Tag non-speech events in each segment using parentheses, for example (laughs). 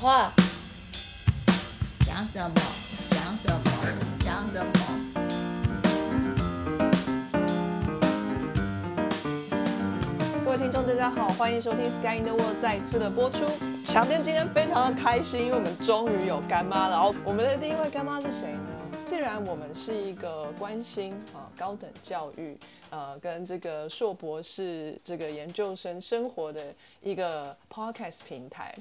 话，讲什么？讲什么？讲什么？各位听众，大家好，欢迎收听《Sky in the World》再次的播出。强边今天非常的开心，因为我们终于有干妈了。然后我们的第一位干妈是谁呢？既然我们是一个关心啊高等教育，呃跟这个硕博士这个研究生生活的一个 podcast 平台，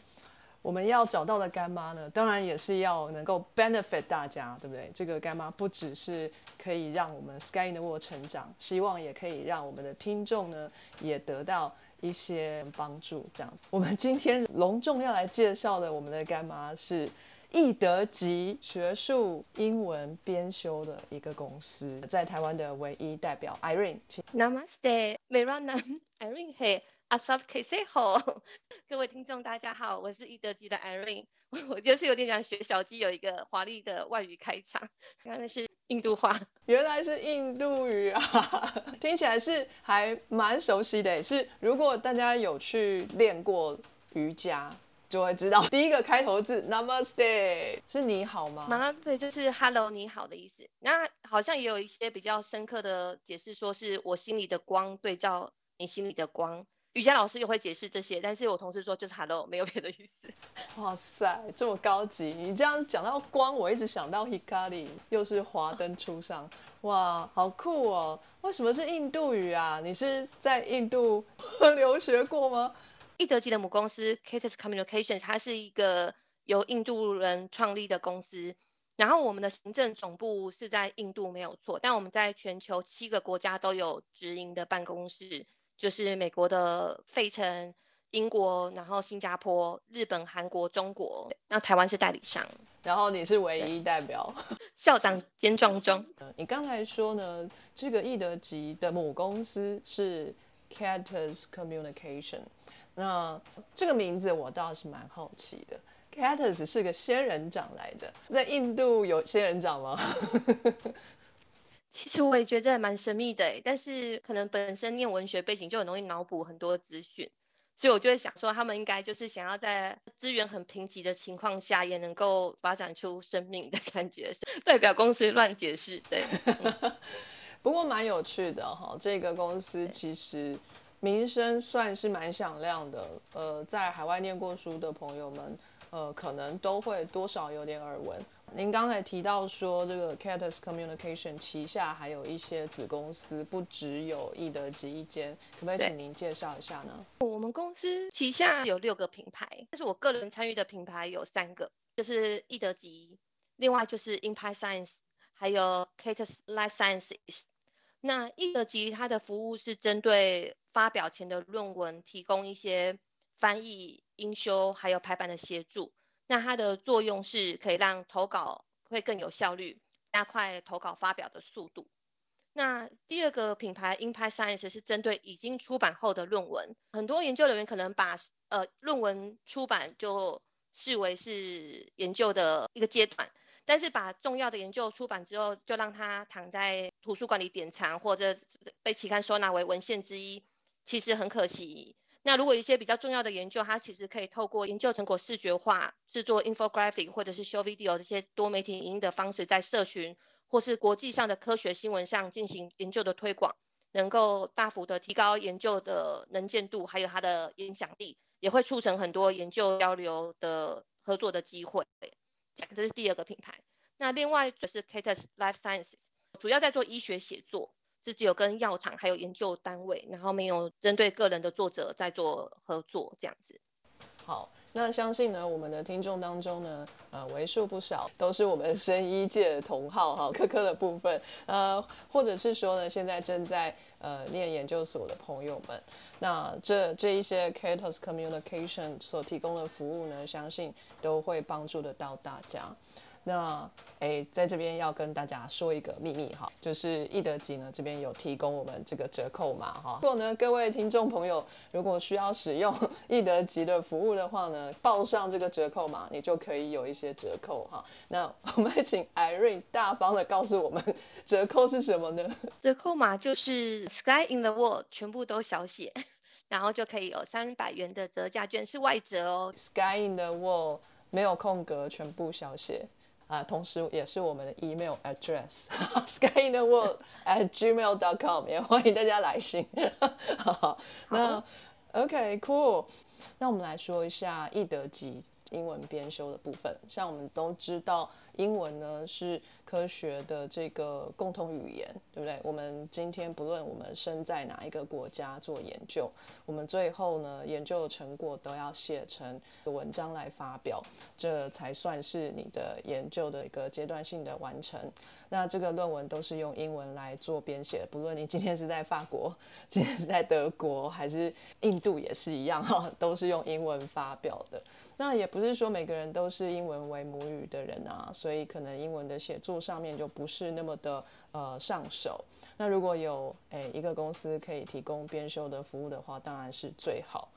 我们要找到的干妈呢，当然也是要能够 benefit 大家，对不对？这个干妈不只是可以让我们 Sky in the World 成长，希望也可以让我们的听众呢也得到一些帮助。这样，我们今天隆重要来介绍的我们的干妈是。易德吉学术英文编修的一个公司，在台湾的唯一代表 Irene，请 Namaste, Mirana, Irene 嘿 a b k se ho。各位听众大家好，我是易德吉的 Irene，我就是有点想学小鸡有一个华丽的外语开场，刚才是印度话，原来是印度语啊，(laughs) 听起来是还蛮熟悉的。是如果大家有去练过瑜伽。就会知道第一个开头字 Namaste 是你好吗？Namaste 就是 Hello 你好的意思。那好像也有一些比较深刻的解释，说是我心里的光对照你心里的光。瑜伽老师也会解释这些，但是我同事说就是 Hello 没有别的意思。(laughs) 哇塞，这么高级！你这样讲到光，我一直想到 Hikari，又是华灯初上，哇，好酷哦！为什么是印度语啊？你是在印度 (laughs) 留学过吗？易德吉的母公司 Katus Communications，它是一个由印度人创立的公司。然后我们的行政总部是在印度，没有错。但我们在全球七个国家都有直营的办公室，就是美国的费城、英国，然后新加坡、日本、韩国、中国。那台湾是代理商。然后你是唯一代表，(laughs) 校长兼壮中。你刚才说呢，这个易德吉的母公司是 Catus Communication。那这个名字我倒是蛮好奇的，Catus 是个仙人掌来的，在印度有仙人掌吗？(laughs) 其实我也觉得蛮神秘的，但是可能本身念文学背景就很容易脑补很多资讯，所以我就会想说，他们应该就是想要在资源很贫瘠的情况下，也能够发展出生命的感觉，代表公司乱解释，对。(laughs) 不过蛮有趣的哈，这个公司其实。名声算是蛮响亮的，呃，在海外念过书的朋友们，呃，可能都会多少有点耳闻。您刚才提到说，这个 Catus Communication 旗下还有一些子公司，不只有易德吉一间，可不可以请您介绍一下呢？我们公司旗下有六个品牌，但是我个人参与的品牌有三个，就是易德吉，另外就是 Impact Science，还有 Catus Life Sciences。那易德吉它的服务是针对发表前的论文提供一些翻译、英修还有排版的协助。那它的作用是可以让投稿会更有效率，加快投稿发表的速度。那第二个品牌 Impact Science 是针对已经出版后的论文，很多研究人员可能把呃论文出版就视为是研究的一个阶段。但是把重要的研究出版之后，就让它躺在图书馆里典藏，或者被期刊收纳为文献之一，其实很可惜。那如果一些比较重要的研究，它其实可以透过研究成果视觉化、制作 infographic 或者是 show video 这些多媒体影音的方式，在社群或是国际上的科学新闻上进行研究的推广，能够大幅的提高研究的能见度，还有它的影响力，也会促成很多研究交流的合作的机会。这是第二个品牌，那另外就是 Catus Life Sciences，主要在做医学写作，是只有跟药厂还有研究单位，然后没有针对个人的作者在做合作这样子。好。那相信呢，我们的听众当中呢，呃，为数不少都是我们生医界的同好哈，科科的部分，呃，或者是说呢，现在正在呃念研究所的朋友们，那这这一些 Catus Communication 所提供的服务呢，相信都会帮助得到大家。那诶，在这边要跟大家说一个秘密哈，就是易德吉呢这边有提供我们这个折扣码哈。如果呢各位听众朋友如果需要使用易德吉的服务的话呢，报上这个折扣码，你就可以有一些折扣哈。那我们请 Irene 大方的告诉我们折扣是什么呢？折扣码就是 Sky in the World 全部都小写，(laughs) 然后就可以有三百元的折价券，是外折哦。Sky in the World。没有空格，全部小写啊，同时也是我们的 email address sky in the world at gmail dot com，也欢迎大家来信。好，那 OK cool，那我们来说一下易德吉英文编修的部分。像我们都知道，英文呢是科学的这个共同语言，对不对？我们今天不论我们身在哪一个国家做研究，我们最后呢研究的成果都要写成文章来发表，这才算是你的研究的一个阶段性的完成。那这个论文都是用英文来做编写，不论你今天是在法国，今天是在德国，还是印度也是一样哈，(laughs) 都是用英文发表的。那也不是说每个人都是英文为母语的人啊，所以所以可能英文的写作上面就不是那么的呃上手。那如果有诶一个公司可以提供编修的服务的话，当然是最好。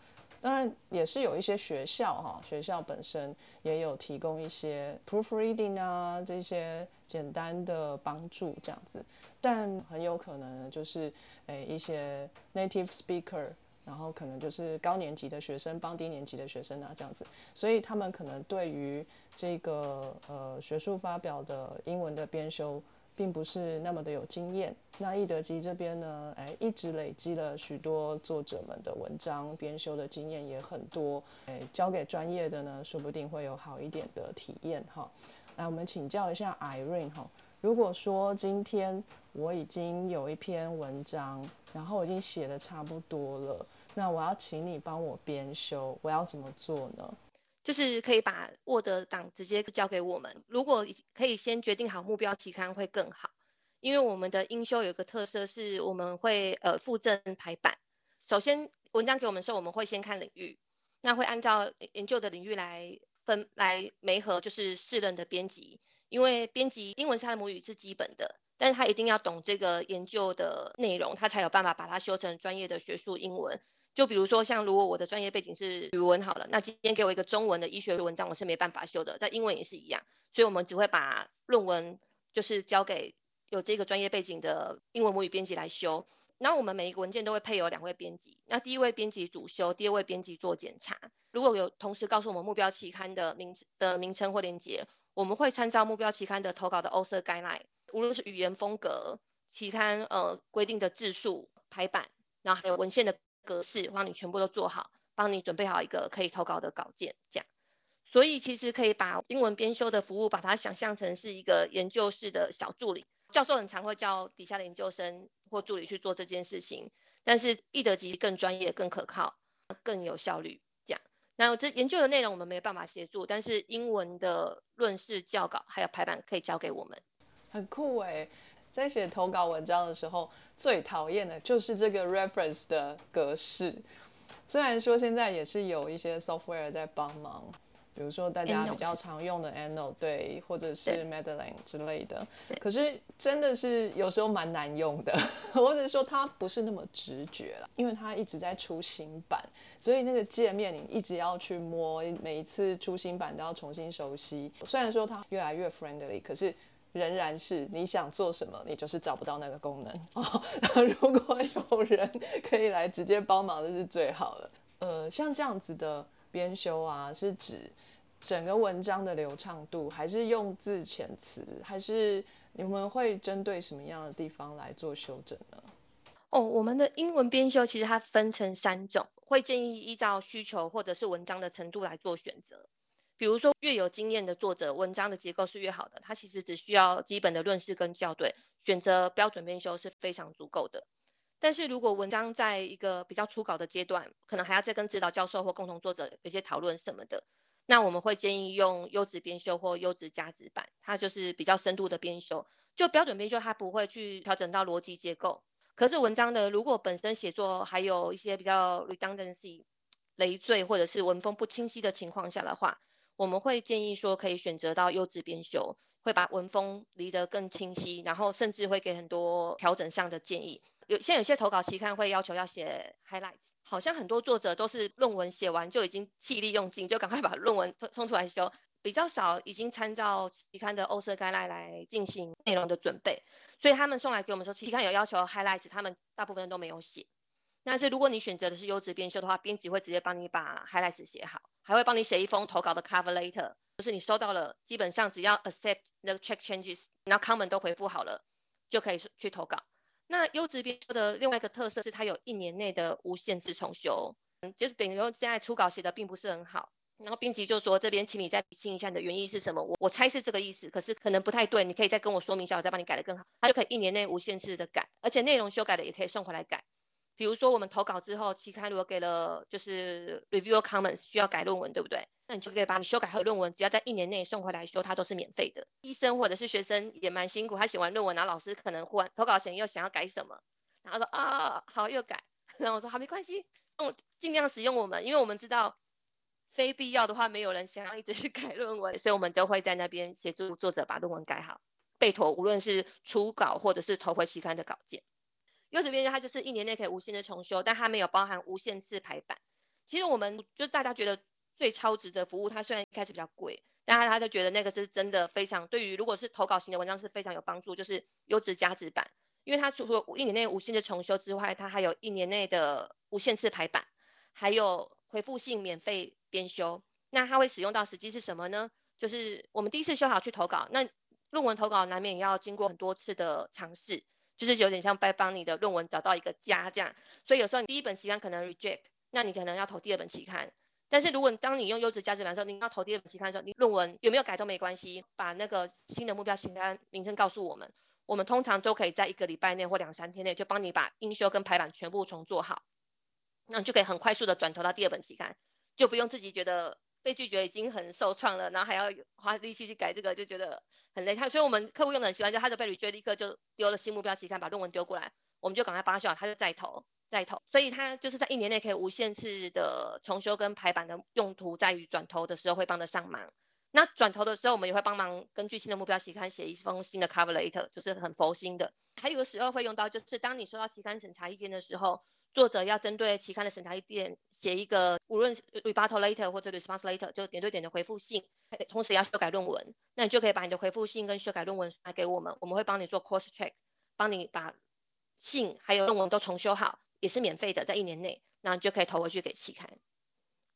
当然也是有一些学校哈，学校本身也有提供一些 proofreading 啊这些简单的帮助这样子，但很有可能就是诶一些 native speaker。然后可能就是高年级的学生帮低年级的学生啊，这样子，所以他们可能对于这个呃学术发表的英文的编修，并不是那么的有经验。那易德基这边呢，哎，一直累积了许多作者们的文章编修的经验也很多，哎，交给专业的呢，说不定会有好一点的体验哈。来，我们请教一下 Irene 哈。如果说今天我已经有一篇文章，然后已经写的差不多了，那我要请你帮我编修，我要怎么做呢？就是可以把 Word 档直接交给我们。如果可以先决定好目标期刊会更好，因为我们的英修有个特色是我们会呃附赠排版。首先文章给我们的时候，我们会先看领域，那会按照研究的领域来分来媒合，就是四任的编辑。因为编辑英文是他的母语是基本的，但是他一定要懂这个研究的内容，他才有办法把它修成专业的学术英文。就比如说像如果我的专业背景是语文好了，那今天给我一个中文的医学文章，我是没办法修的，在英文也是一样。所以我们只会把论文就是交给有这个专业背景的英文母语编辑来修。那我们每一个文件都会配有两位编辑，那第一位编辑主修，第二位编辑做检查。如果有同时告诉我们目标期刊的名的名称或链接。我们会参照目标期刊的投稿的 author guideline，无论是语言风格、期刊呃规定的字数、排版，然后还有文献的格式，帮你全部都做好，帮你准备好一个可以投稿的稿件，这样。所以其实可以把英文编修的服务，把它想象成是一个研究室的小助理。教授很常会叫底下的研究生或助理去做这件事情，但是易德吉更专业、更可靠、更有效率。这样那这研究的内容我们没有办法协助，但是英文的论式教稿还有排版可以交给我们，很酷哎！在写投稿文章的时候，最讨厌的就是这个 reference 的格式。虽然说现在也是有一些 software 在帮忙。比如说大家比较常用的 Ano 对，或者是 Madeline 之类的，可是真的是有时候蛮难用的，(laughs) 或者说它不是那么直觉了，因为它一直在出新版，所以那个界面你一直要去摸，每一次出新版都要重新熟悉。虽然说它越来越 friendly，可是仍然是你想做什么，你就是找不到那个功能哦。(laughs) 如果有人可以来直接帮忙，这是最好的。呃，像这样子的。编修啊，是指整个文章的流畅度，还是用字遣词，还是你们会针对什么样的地方来做修正呢？哦，我们的英文编修其实它分成三种，会建议依照需求或者是文章的程度来做选择。比如说，越有经验的作者，文章的结构是越好的，他其实只需要基本的论式跟校对，选择标准编修是非常足够的。但是如果文章在一个比较初稿的阶段，可能还要再跟指导教授或共同作者有些讨论什么的，那我们会建议用优质编修或优质加值版，它就是比较深度的编修。就标准编修，它不会去调整到逻辑结构。可是文章的如果本身写作还有一些比较 redundancy、累赘或者是文风不清晰的情况下的话，我们会建议说可以选择到优质编修，会把文风离得更清晰，然后甚至会给很多调整上的建议。有现在有些投稿期刊会要求要写 highlights，好像很多作者都是论文写完就已经气力用尽，就赶快把论文冲冲出来修，比较少已经参照期刊的欧色 guideline 来进行内容的准备，所以他们送来给我们说期刊有要求 highlights，他们大部分都没有写。但是如果你选择的是优质编修的话，编辑会直接帮你把 highlights 写好，还会帮你写一封投稿的 cover letter，就是你收到了，基本上只要 accept 那个 check changes，然后 comment 都回复好了，就可以去投稿。那优质编修的另外一个特色是，它有一年内的无限制重修，嗯，就是等于说现在初稿写的并不是很好，然后编辑就说这边请你再理清一下你的原意是什么，我我猜是这个意思，可是可能不太对，你可以再跟我说明一下，我再帮你改的更好，他就可以一年内无限制的改，而且内容修改的也可以送回来改。比如说我们投稿之后，期刊如果给了就是 review comments 需要改论文，对不对？那你就可以把你修改好的论文，只要在一年内送回来修，它都是免费的。医生或者是学生也蛮辛苦，他写完论文，然后老师可能忽然投稿前又想要改什么，然后说啊好又改，(laughs) 然后我说好没关系，嗯尽量使用我们，因为我们知道非必要的话没有人想要一直去 (laughs) 改论文，所以我们都会在那边协助作者把论文改好，备妥无论是初稿或者是投回期刊的稿件。优质编辑它就是一年内可以无限的重修，但它没有包含无限次排版。其实我们就大家觉得最超值的服务，它虽然一开始比较贵，但他他就觉得那个是真的非常对于如果是投稿型的文章是非常有帮助，就是优质加值版，因为它除了一年内无限的重修之外，它还有一年内的无限次排版，还有回复性免费编修。那它会使用到实际是什么呢？就是我们第一次修好去投稿，那论文投稿难免要经过很多次的尝试。就是有点像在帮你的论文找到一个家这样，所以有时候你第一本期刊可能 reject，那你可能要投第二本期刊。但是如果当你用优质价值版的时候，你要投第二本期刊的时候，你论文有没有改都没关系，把那个新的目标期刊名称告诉我们，我们通常都可以在一个礼拜内或两三天内就帮你把英修跟排版全部重做好，那你就可以很快速的转投到第二本期刊，就不用自己觉得。被拒绝已经很受创了，然后还要花力气去改这个，就觉得很累。他所以我们客户用的很习惯，就他就被拒绝，立刻就丢了新目标期刊，把论文丢过来，我们就赶快帮他修好，他就再投再投。所以他就是在一年内可以无限次的重修跟排版的用途，在于转投的时候会帮得上忙。那转投的时候，我们也会帮忙根据新的目标期刊写一封新的 cover letter，就是很佛心的。还有个时候会用到，就是当你收到期刊审查意见的时候。作者要针对期刊的审查意见写一个，无论 rebuttal letter 或者 response letter，就点对点的回复信，同时要修改论文，那你就可以把你的回复信跟修改论文拿给我们，我们会帮你做 cross check，帮你把信还有论文都重修好，也是免费的，在一年内，那你就可以投回去给期刊，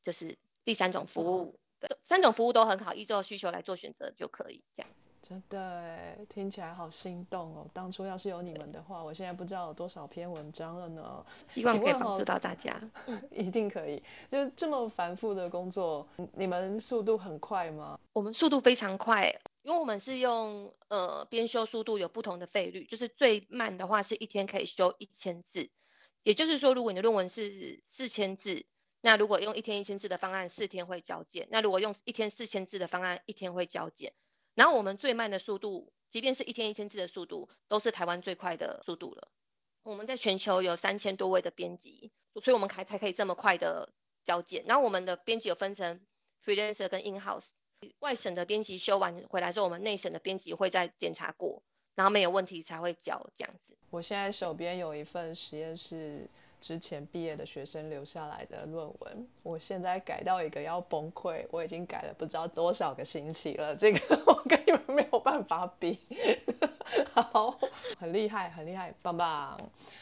就是第三种服务，对三种服务都很好，依照需求来做选择就可以这样。真的哎，听起来好心动哦！当初要是有你们的话，我现在不知道有多少篇文章了呢。希望可以帮助到大家，(laughs) 一定可以。就这么繁复的工作，你们速度很快吗？我们速度非常快，因为我们是用呃编修速度有不同的费率，就是最慢的话是一天可以修一千字，也就是说，如果你的论文是四千字，那如果用一天一千字的方案，四天会交件；那如果用一天四千字的方案，一天会交件。然后我们最慢的速度，即便是一天一千字的速度，都是台湾最快的速度了。我们在全球有三千多位的编辑，所以我们才才可以这么快的交件。然后我们的编辑有分成 freelancer 跟 in house，外省的编辑修完回来之后，我们内省的编辑会再检查过，然后没有问题才会交这样子。我现在手边有一份实验室。之前毕业的学生留下来的论文，我现在改到一个要崩溃，我已经改了不知道多少个星期了，这个 (laughs) 我跟你们没有办法比。(laughs) 好，很厉害，很厉害，棒棒。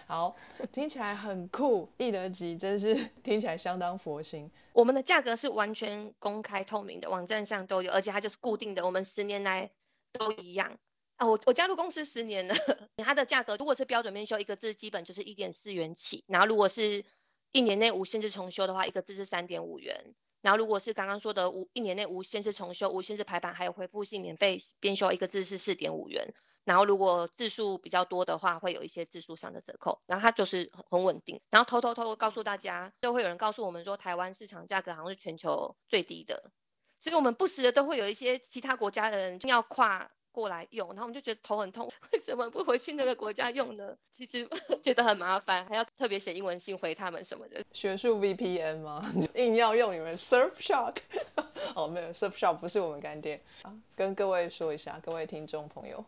好，听起来很酷，易德吉真是听起来相当佛心。我们的价格是完全公开透明的，网站上都有，而且它就是固定的，我们十年来都一样。啊，我我加入公司十年了，(laughs) 它的价格如果是标准面修一个字，基本就是一点四元起，然后如果是一年内无限制重修的话，一个字是三点五元，然后如果是刚刚说的无一年内无限制重修、无限制排版还有回复性免费编修，一个字是四点五元，然后如果字数比较多的话，会有一些字数上的折扣，然后它就是很稳定，然后偷偷偷告诉大家，就会有人告诉我们说，台湾市场价格好像是全球最低的，所以我们不时的都会有一些其他国家的人要跨。过来用，然后我们就觉得头很痛，(laughs) 为什么不回去那个国家用呢？其实 (laughs) 觉得很麻烦，还要特别写英文信回他们什么的。学术 VPN 吗？(laughs) 硬要用你们 Surfshark？哦，没有，Surfshark 不是我们干爹。跟各位说一下，各位听众朋友，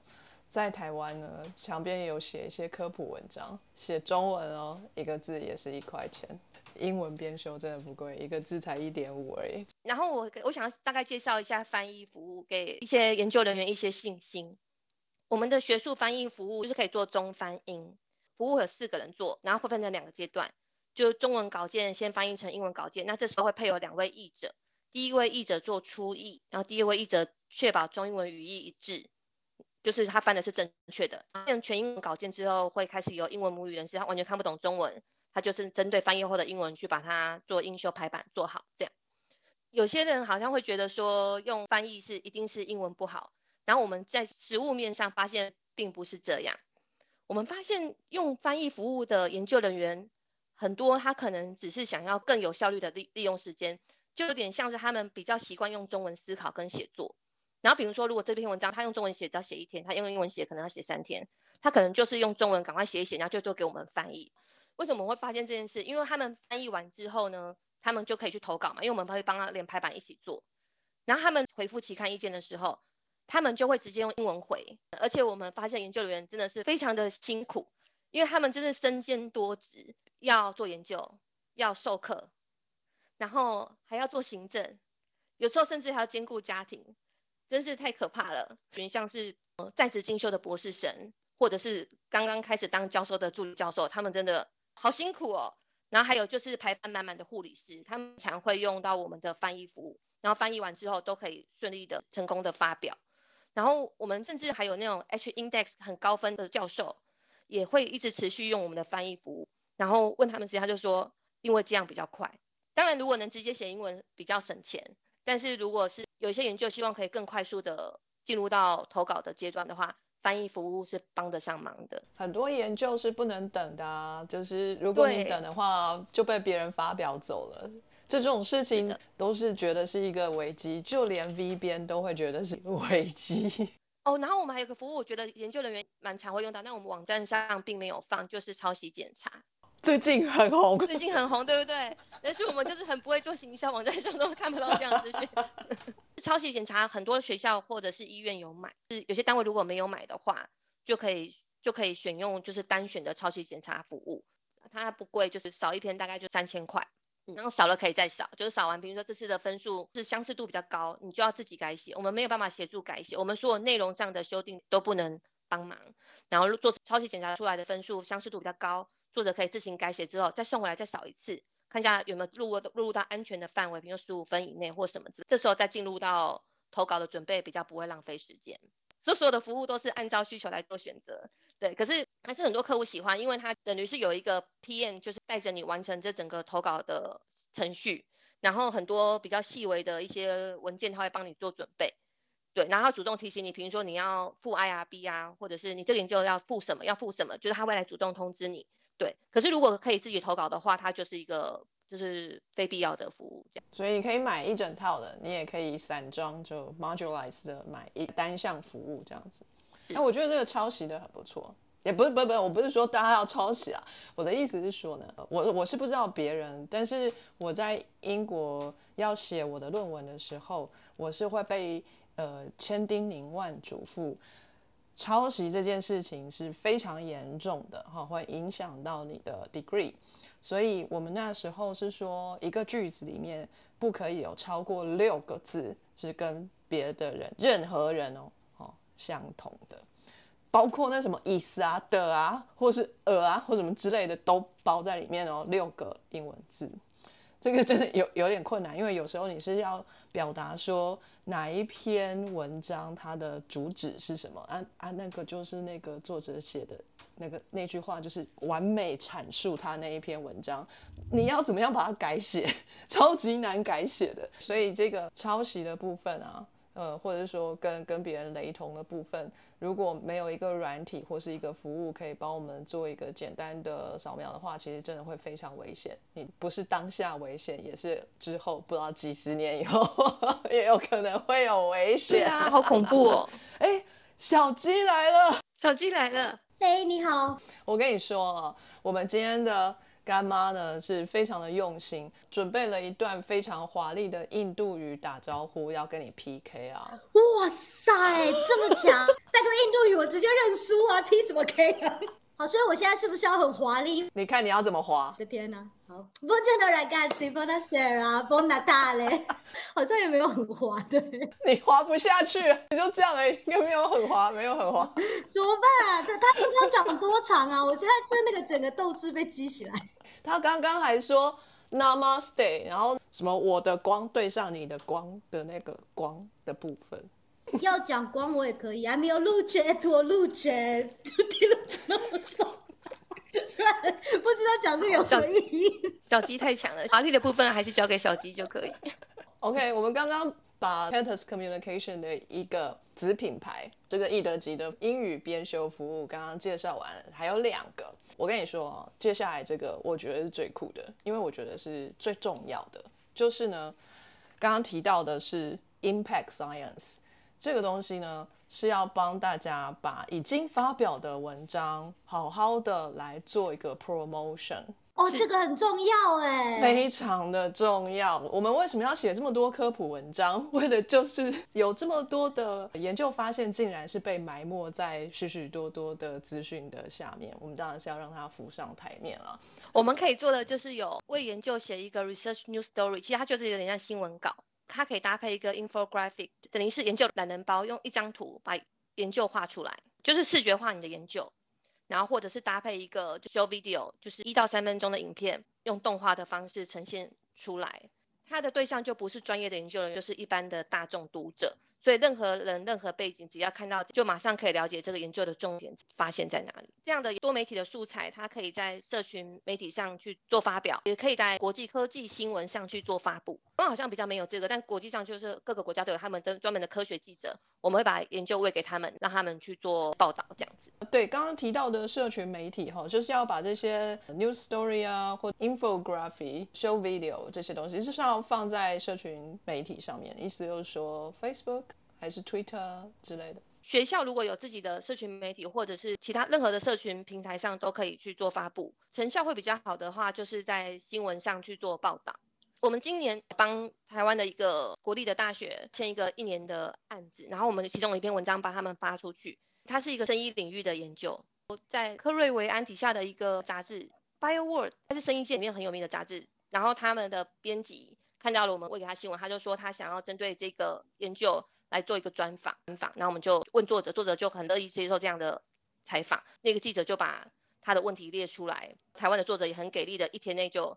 在台湾呢，墙边有写一些科普文章，写中文哦，一个字也是一块钱。英文编修真的不贵，一个字才一点五而已。然后我我想大概介绍一下翻译服务，给一些研究人员一些信心。我们的学术翻译服务就是可以做中翻英，服务有四个人做，然后会分成两个阶段，就中文稿件先翻译成英文稿件，那这时候会配有两位译者。第一位译者做初译，然后第二位译者确保中英文语义一致，就是他翻的是正确的。变全英文稿件之后，会开始由英文母语人士，他完全看不懂中文，他就是针对翻译后的英文去把它做英修排版做好。这样，有些人好像会觉得说用翻译是一定是英文不好，然后我们在实物面上发现并不是这样。我们发现用翻译服务的研究人员很多，他可能只是想要更有效率的利利用时间，就有点像是他们比较习惯用中文思考跟写作。然后比如说，如果这篇文章他用中文写只要写一天，他用英文写可能要写三天，他可能就是用中文赶快写一写，然后就做给我们翻译。为什么会发现这件事？因为他们翻译完之后呢，他们就可以去投稿嘛，因为我们会帮他连排版一起做。然后他们回复期刊意见的时候。他们就会直接用英文回，而且我们发现研究人员真的是非常的辛苦，因为他们真的身兼多职，要做研究，要授课，然后还要做行政，有时候甚至还要兼顾家庭，真是太可怕了。像是在职进修的博士生，或者是刚刚开始当教授的助理教授，他们真的好辛苦哦。然后还有就是排班满满的护理师，他们常会用到我们的翻译服务，然后翻译完之后都可以顺利的成功的发表。然后我们甚至还有那种 H index 很高分的教授，也会一直持续用我们的翻译服务。然后问他们时，他就说，因为这样比较快。当然，如果能直接写英文比较省钱，但是如果是有一些研究希望可以更快速的进入到投稿的阶段的话，翻译服务是帮得上忙的。很多研究是不能等的，就是如果你等的话，就被别人发表走了。这种事情都是觉得是一个危机，就连 V 边都会觉得是危机。(laughs) 哦，然后我们还有个服务，我觉得研究人员蛮常会用到，但我们网站上并没有放，就是抄袭检查。最近很红，最近很红，对不对？但是我们就是很不会做行销，网站上都看不到这样资讯。(laughs) 抄袭检查很多学校或者是医院有买，是有些单位如果没有买的话，就可以就可以选用就是单选的抄袭检查服务，它不贵，就是少一篇大概就三千块。然后少了可以再少，就是少完，比如说这次的分数是相似度比较高，你就要自己改写，我们没有办法协助改写，我们所有内容上的修订都不能帮忙。然后做抄袭检查出来的分数相似度比较高，作者可以自行改写之后再送回来再扫一次，看一下有没有录入入到安全的范围，比如十五分以内或什么之，这时候再进入到投稿的准备，比较不会浪费时间。这所有的服务都是按照需求来做选择，对。可是还是很多客户喜欢，因为它等于是有一个 PM，就是带着你完成这整个投稿的程序，然后很多比较细微的一些文件，他会帮你做准备，对。然后主动提醒你，比如说你要付 IRB 啊，或者是你这个研究要付什么，要付什么，就是他会来主动通知你，对。可是如果可以自己投稿的话，它就是一个。就是非必要的服务，这样。所以你可以买一整套的，你也可以散装就 modularize 的买一单项服务这样子。那我觉得这个抄袭的很不错，也不是不不，我不是说大家要抄袭啊，我的意思是说呢，我我是不知道别人，但是我在英国要写我的论文的时候，我是会被呃千叮咛万嘱咐，抄袭这件事情是非常严重的哈，会影响到你的 degree。所以我们那时候是说，一个句子里面不可以有超过六个字是跟别的人、任何人哦，哦相同的，包括那什么意思啊、的啊，或是呃啊，或什么之类的都包在里面哦，六个英文字。这个真的有有点困难，因为有时候你是要表达说哪一篇文章它的主旨是什么。啊啊，那个就是那个作者写的那个那句话，就是完美阐述他那一篇文章，你要怎么样把它改写，(laughs) 超级难改写的，所以这个抄袭的部分啊。呃，或者是说跟跟别人雷同的部分，如果没有一个软体或是一个服务可以帮我们做一个简单的扫描的话，其实真的会非常危险。你不是当下危险，也是之后不知道几十年以后 (laughs) 也有可能会有危险啊！好恐怖哦！(laughs) 哎，小鸡来了，小鸡来了，嘿，你好。我跟你说啊，我们今天的。干妈呢是非常的用心，准备了一段非常华丽的印度语打招呼，要跟你 PK 啊！哇塞，这么强！拜托印度语，我直接认输啊！P 什么 K 啊？好，所以我现在是不是要很华丽？你看你要怎么滑？我的天哪！好，Buongiorno ragazzi，buonasera，buon Natale，好像也没有很滑，对。你滑不下去，你就这样哎，应该没有很滑，没有很滑。(laughs) 怎么办啊？他他刚刚讲多长啊？我现在是那个整个斗志被激起来。他刚刚还说 Namaste，然后什么我的光对上你的光的那个光的部分。要讲光我也可以啊，没有录节我录节，听得这么爽。虽然不知道讲这有什么意义。小鸡太强了，华丽的部分还是交给小鸡就可以。OK，我们刚刚把 Cantus Communication 的一个子品牌，这个易德吉的英语编修服务刚刚介绍完了，还有两个。我跟你说哦，接下来这个我觉得是最酷的，因为我觉得是最重要的，就是呢，刚刚提到的是 Impact Science 这个东西呢，是要帮大家把已经发表的文章好好的来做一个 promotion。哦，这个很重要哎，非常的重要。我们为什么要写这么多科普文章？(laughs) 为的就是有这么多的研究发现，竟然是被埋没在许许多多的资讯的下面。我们当然是要让它浮上台面了。我们可以做的就是有为研究写一个 research news story，其实它就是有点像新闻稿，它可以搭配一个 infographic，等于是研究懒人包，用一张图把研究画出来，就是视觉化你的研究。然后或者是搭配一个 show video，就是一到三分钟的影片，用动画的方式呈现出来。它的对象就不是专业的研究人员，就是一般的大众读者。所以任何人、任何背景，只要看到，就马上可以了解这个研究的重点发现在哪里。这样的多媒体的素材，它可以在社群媒体上去做发表，也可以在国际科技新闻上去做发布。我好像比较没有这个，但国际上就是各个国家都有他们的专门的科学记者，我们会把研究喂给他们，让他们去做报道，这样子。对，刚刚提到的社群媒体哈，就是要把这些 news story 啊，或 infography、show video 这些东西，就是要放在社群媒体上面。意思就是说，Facebook 还是 Twitter 之类的。学校如果有自己的社群媒体，或者是其他任何的社群平台上，都可以去做发布。成效会比较好的话，就是在新闻上去做报道。我们今年帮台湾的一个国立的大学签一个一年的案子，然后我们其中有一篇文章把他们发出去。它是一个生医领域的研究，在科瑞维安底下的一个杂志《BioWorld》，它是生医界里面很有名的杂志。然后他们的编辑看到了我们喂给他新闻，他就说他想要针对这个研究来做一个专访。专访，然后我们就问作者，作者就很乐意接受这样的采访。那个记者就把他的问题列出来，台湾的作者也很给力的，一天内就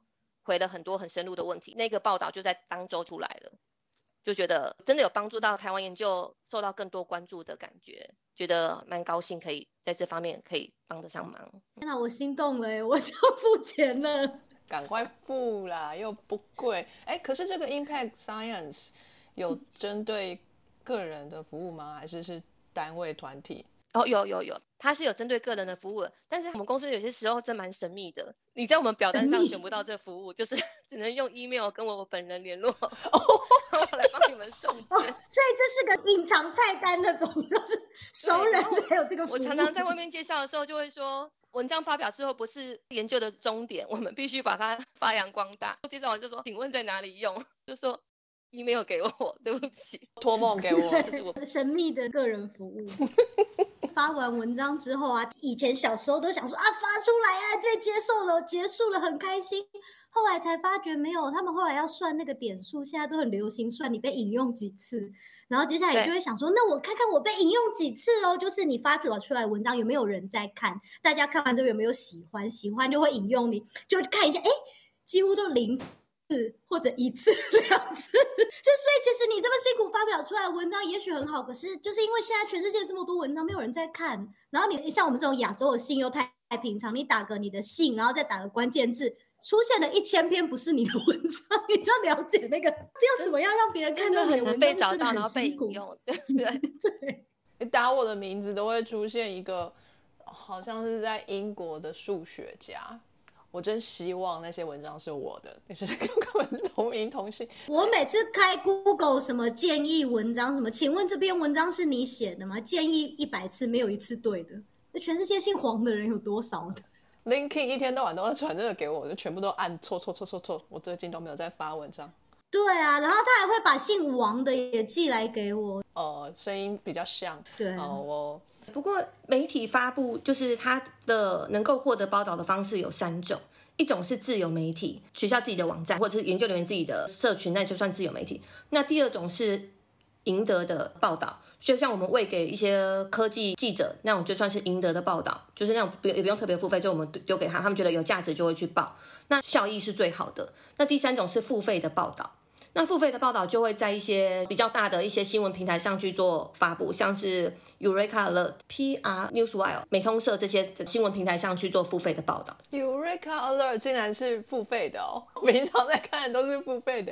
回了很多很深入的问题。那个报道就在当周出来了，就觉得真的有帮助到台湾研究受到更多关注的感觉，觉得蛮高兴，可以在这方面可以帮得上忙。天哪，我心动了哎，我要付钱了。赶快付啦，又不贵。哎，可是这个 Impact Science 有针对个人的服务吗？还是是单位团体？哦，有有有，它是有针对个人的服务的，但是我们公司有些时候真蛮神秘的，你在我们表单上选不到这服务，就是 (laughs) 只能用 email 跟我本人联络，(laughs) 然后来帮你们送件。哦，所以这是个隐藏菜单的东西，就是熟人才有这个服务。我常常在外面介绍的时候就会说，文章发表之后不是研究的终点，我们必须把它发扬光大。介绍完就说，请问在哪里用？(laughs) 就说 email 给我，对不起，托梦给我，这是我 (laughs) 神秘的个人服务。发完文章之后啊，以前小时候都想说啊，发出来啊，被接受了，结束了，很开心。后来才发觉没有，他们后来要算那个点数，现在都很流行算你被引用几次，然后接下来你就会想说，那我看看我被引用几次哦，就是你发表出来文章有没有人在看，大家看完之后有没有喜欢，喜欢就会引用你，就看一下，哎，几乎都零次或者一次 (laughs) 两次，就 (laughs) 所以其实你这么辛苦发表出来的文章也许很好，可是就是因为现在全世界这么多文章，没有人在看，然后你像我们这种亚洲的信又太太平常，你打个你的姓，然后再打个关键字。出现了一千篇不是你的文章，你就要了解那个这要怎么样让别人看到你的文章，被找到，然后被引用，对 (laughs) 对对。你打我的名字都会出现一个，好像是在英国的数学家。我真希望那些文章是我的，那些 (laughs) 根本是同名同姓。我每次开 Google 什么建议文章什么，请问这篇文章是你写的吗？建议一百次没有一次对的，那全世界姓黄的人有多少呢？LinkedIn 一天到晚都在传这个给我，我就全部都按错错错错错。我最近都没有在发文章。对啊，然后他还会把姓王的也寄来给我。哦，声音比较像。对哦、我不过媒体发布就是他的能够获得报道的方式有三种，一种是自由媒体，学校自己的网站或者是研究人员自己的社群，那就算自由媒体。那第二种是赢得的报道，就像我们喂给一些科技记者那种，就算是赢得的报道，就是那种不也不用特别付费，就我们丢给他，他们觉得有价值就会去报，那效益是最好的。那第三种是付费的报道。那付费的报道就会在一些比较大的一些新闻平台上去做发布，像是 Eureka Alert、PR Newswire、美通社这些新闻平台上去做付费的报道。Eureka Alert 竟然是付费的哦，平常在看都是付费的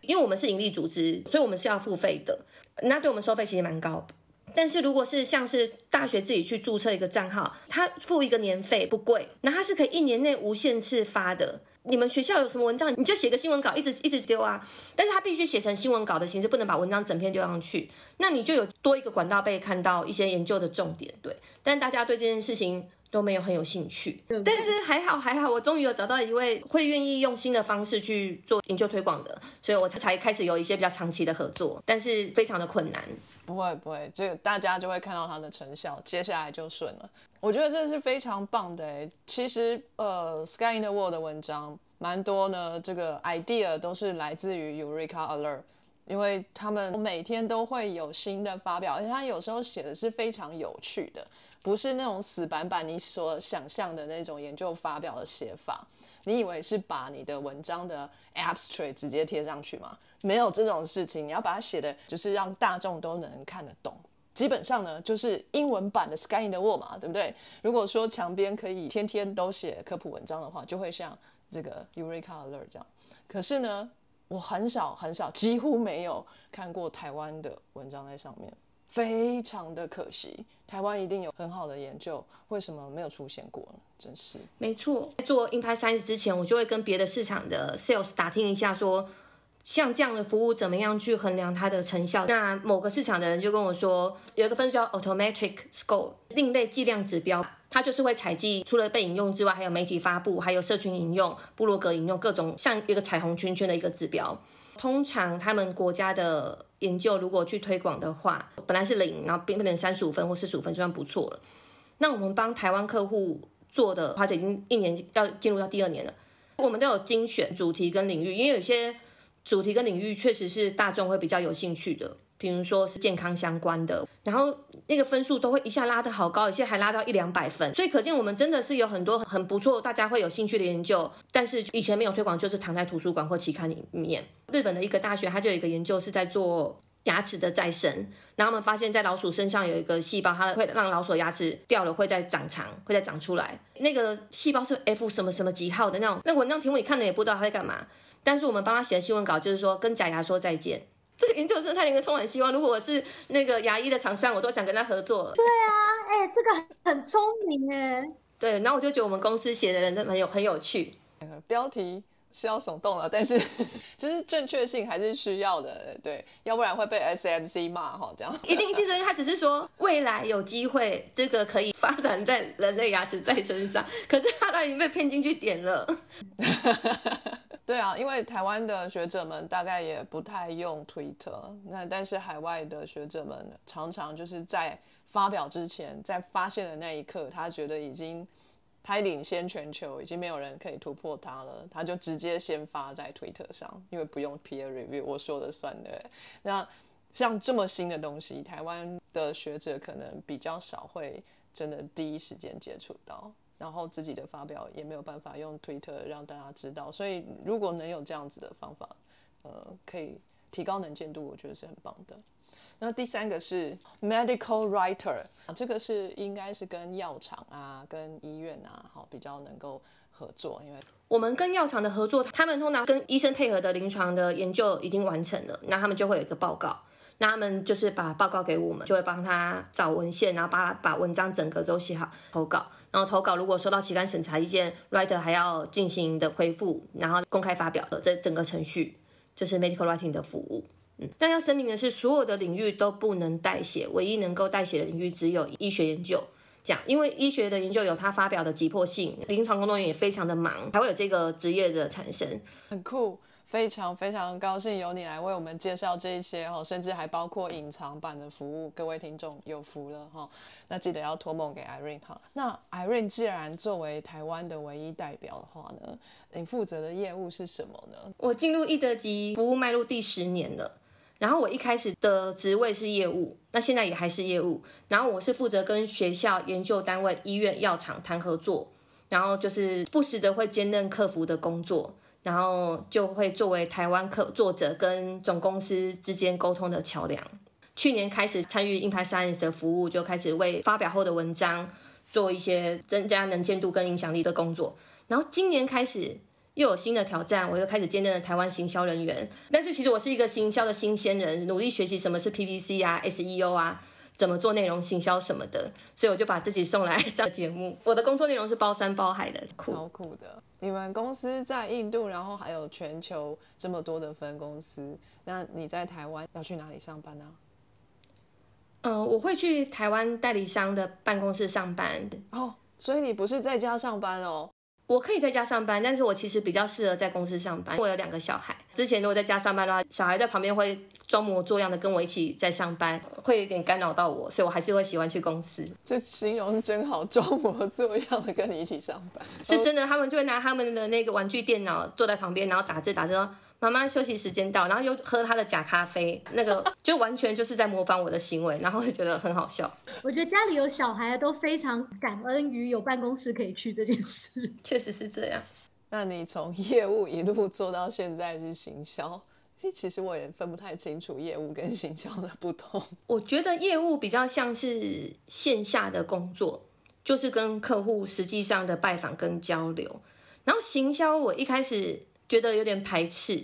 因为我们是盈利组织，所以我们是要付费的。那对我们收费其实蛮高，但是如果是像是大学自己去注册一个账号，它付一个年费不贵，那它是可以一年内无限次发的。你们学校有什么文章，你就写个新闻稿，一直一直丢啊。但是他必须写成新闻稿的形式，不能把文章整篇丢上去。那你就有多一个管道被看到一些研究的重点，对。但大家对这件事情都没有很有兴趣。但是还好还好，我终于有找到一位会愿意用新的方式去做研究推广的，所以我才开始有一些比较长期的合作，但是非常的困难。不会不会，这个大家就会看到它的成效，接下来就顺了。我觉得这是非常棒的诶。其实呃，Sky in the World 的文章蛮多呢，这个 idea 都是来自于 Eureka Alert，因为他们每天都会有新的发表，而且他有时候写的是非常有趣的，不是那种死板板你所想象的那种研究发表的写法。你以为是把你的文章的 abstract 直接贴上去吗？没有这种事情，你要把它写的，就是让大众都能看得懂。基本上呢，就是英文版的 Sky in the World 嘛，对不对？如果说墙边可以天天都写科普文章的话，就会像这个 Eureka Alert 这样。可是呢，我很少很少，几乎没有看过台湾的文章在上面。非常的可惜，台湾一定有很好的研究，为什么没有出现过呢？真是没错。在做 Impact Science 之前，我就会跟别的市场的 Sales 打听一下，说像这样的服务怎么样去衡量它的成效。那某个市场的人就跟我说，有一个分数叫 Automatic Score，另类计量指标，它就是会采集除了被引用之外，还有媒体发布，还有社群引用、部落格引用各种像一个彩虹圈圈的一个指标。通常他们国家的研究如果去推广的话，本来是零，然后变成三十五分或四十五分就算不错了。那我们帮台湾客户做的话，就已经一年要进入到第二年了。我们都有精选主题跟领域，因为有些主题跟领域确实是大众会比较有兴趣的。比如说是健康相关的，然后那个分数都会一下拉得好高，有些还拉到一两百分，所以可见我们真的是有很多很不错，大家会有兴趣的研究，但是以前没有推广，就是藏在图书馆或期刊里面。日本的一个大学，它就有一个研究是在做牙齿的再生，然后我们发现，在老鼠身上有一个细胞，它会让老鼠牙齿掉了会再长长，会再长出来。那个细胞是 F 什么什么几号的那种，那文章题目你看了也不知道它在干嘛，但是我们帮他写的新闻稿就是说跟假牙说再见。(laughs) 这个研究生他应该充满希望。如果我是那个牙医的厂商，我都想跟他合作。对啊，哎，这个很聪明哎。对，然后我就觉得我们公司写的人都很有很有趣。标题是要耸动了，但是 (laughs) 就是正确性还是需要的，对，要不然会被 SMC 骂哈。这样一定一定是他只是说未来有机会，这个可以发展在人类牙齿在身上，可是他已经被骗进去点了。(laughs) 对啊，因为台湾的学者们大概也不太用 Twitter，那但是海外的学者们常常就是在发表之前，在发现的那一刻，他觉得已经他领先全球，已经没有人可以突破他了，他就直接先发在 Twitter 上，因为不用 peer review，我说了算的。那像这么新的东西，台湾的学者可能比较少会真的第一时间接触到。然后自己的发表也没有办法用推特让大家知道，所以如果能有这样子的方法，呃，可以提高能见度，我觉得是很棒的。那第三个是 medical writer，这个是应该是跟药厂啊、跟医院啊，好比较能够合作，因为我们跟药厂的合作，他们通常跟医生配合的临床的研究已经完成了，那他们就会有一个报告。那他们就是把报告给我们，就会帮他找文献，然后把把文章整个都写好投稿。然后投稿如果收到期刊审查意见，writer 还要进行的回复，然后公开发表的这整个程序，就是 medical writing 的服务。嗯，但要声明的是，所有的领域都不能代写，唯一能够代写的领域只有医学研究。这样，因为医学的研究有它发表的急迫性，临床工作人员也非常的忙，才会有这个职业的产生。很酷。非常非常高兴由你来为我们介绍这一些哈，甚至还包括隐藏版的服务，各位听众有福了哈。那记得要托梦给 Irene 哈。那 Irene 既然作为台湾的唯一代表的话呢，你负责的业务是什么呢？我进入易德吉服务迈入第十年了。然后我一开始的职位是业务，那现在也还是业务。然后我是负责跟学校、研究单位、医院、药厂谈合作，然后就是不时的会兼任客服的工作，然后就会作为台湾客作者跟总公司之间沟通的桥梁。去年开始参与硬派 Science 的服务，就开始为发表后的文章做一些增加能见度跟影响力的工作。然后今年开始又有新的挑战，我又开始兼任了台湾行销人员。但是其实我是一个行销的新鲜人，努力学习什么是 PPC 啊、SEO 啊，怎么做内容行销什么的。所以我就把自己送来上节目。我的工作内容是包山包海的，酷。超酷的！你们公司在印度，然后还有全球这么多的分公司，那你在台湾要去哪里上班呢？嗯、我会去台湾代理商的办公室上班。哦，所以你不是在家上班哦？我可以在家上班，但是我其实比较适合在公司上班。我有两个小孩，之前如果在家上班的话，小孩在旁边会装模作样的跟我一起在上班，会有点干扰到我，所以我还是会喜欢去公司。这形容真好，装模作样的跟你一起上班，是真的，他们就会拿他们的那个玩具电脑坐在旁边，然后打字打字说。妈妈休息时间到，然后又喝他的假咖啡，那个就完全就是在模仿我的行为，然后就觉得很好笑。我觉得家里有小孩都非常感恩于有办公室可以去这件事。(laughs) 确实是这样。那你从业务一路做到现在是行销，其其实我也分不太清楚业务跟行销的不同。(laughs) 我觉得业务比较像是线下的工作，就是跟客户实际上的拜访跟交流。然后行销，我一开始觉得有点排斥，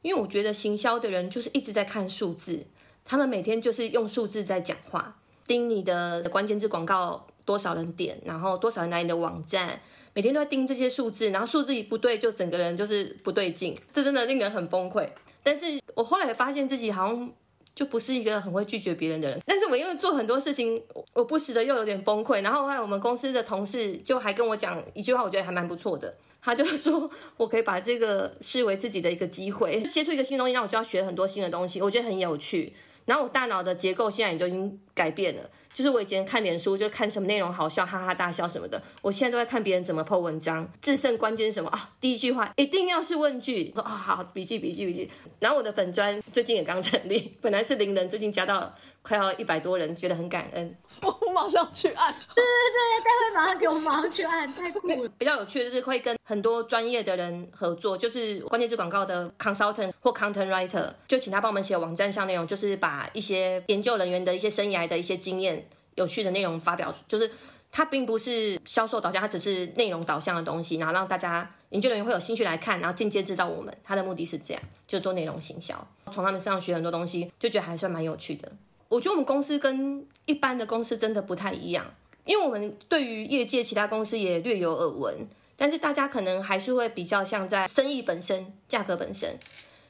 因为我觉得行销的人就是一直在看数字，他们每天就是用数字在讲话，盯你的关键字广告多少人点，然后多少人来你的网站，每天都在盯这些数字，然后数字一不对，就整个人就是不对劲，这真的令人很崩溃。但是我后来发现自己好像就不是一个很会拒绝别人的人，但是我因为做很多事情，我不时的又有点崩溃。然后后来我们公司的同事就还跟我讲一句话，我觉得还蛮不错的。他就说我可以把这个视为自己的一个机会，接触一个新东西，那我就要学很多新的东西，我觉得很有趣。然后我大脑的结构现在也就已经改变了，就是我以前看脸书就看什么内容好笑，哈哈大笑什么的，我现在都在看别人怎么破文章，制胜关键是什么啊？第一句话一定要是问句，说啊好，笔记笔记笔记。然后我的粉砖最近也刚成立，(laughs) 本来是零人，最近加到快要一百多人，觉得很感恩。我马上去按。(laughs) 对对对，待会马上给我马上去按，太酷了。(laughs) 比较有趣的就是会跟很多专业的人合作，就是关键字广告的 consultant 或 content writer，就请他帮我们写网站上内容，就是把一些研究人员的一些生涯的一些经验、有趣的内容发表，就是它并不是销售导向，它只是内容导向的东西，然后让大家研究人员会有兴趣来看，然后间接知道我们。他的目的是这样，就做内容行销，从他们身上学很多东西，就觉得还算蛮有趣的。我觉得我们公司跟一般的公司真的不太一样。因为我们对于业界其他公司也略有耳闻，但是大家可能还是会比较像在生意本身、价格本身。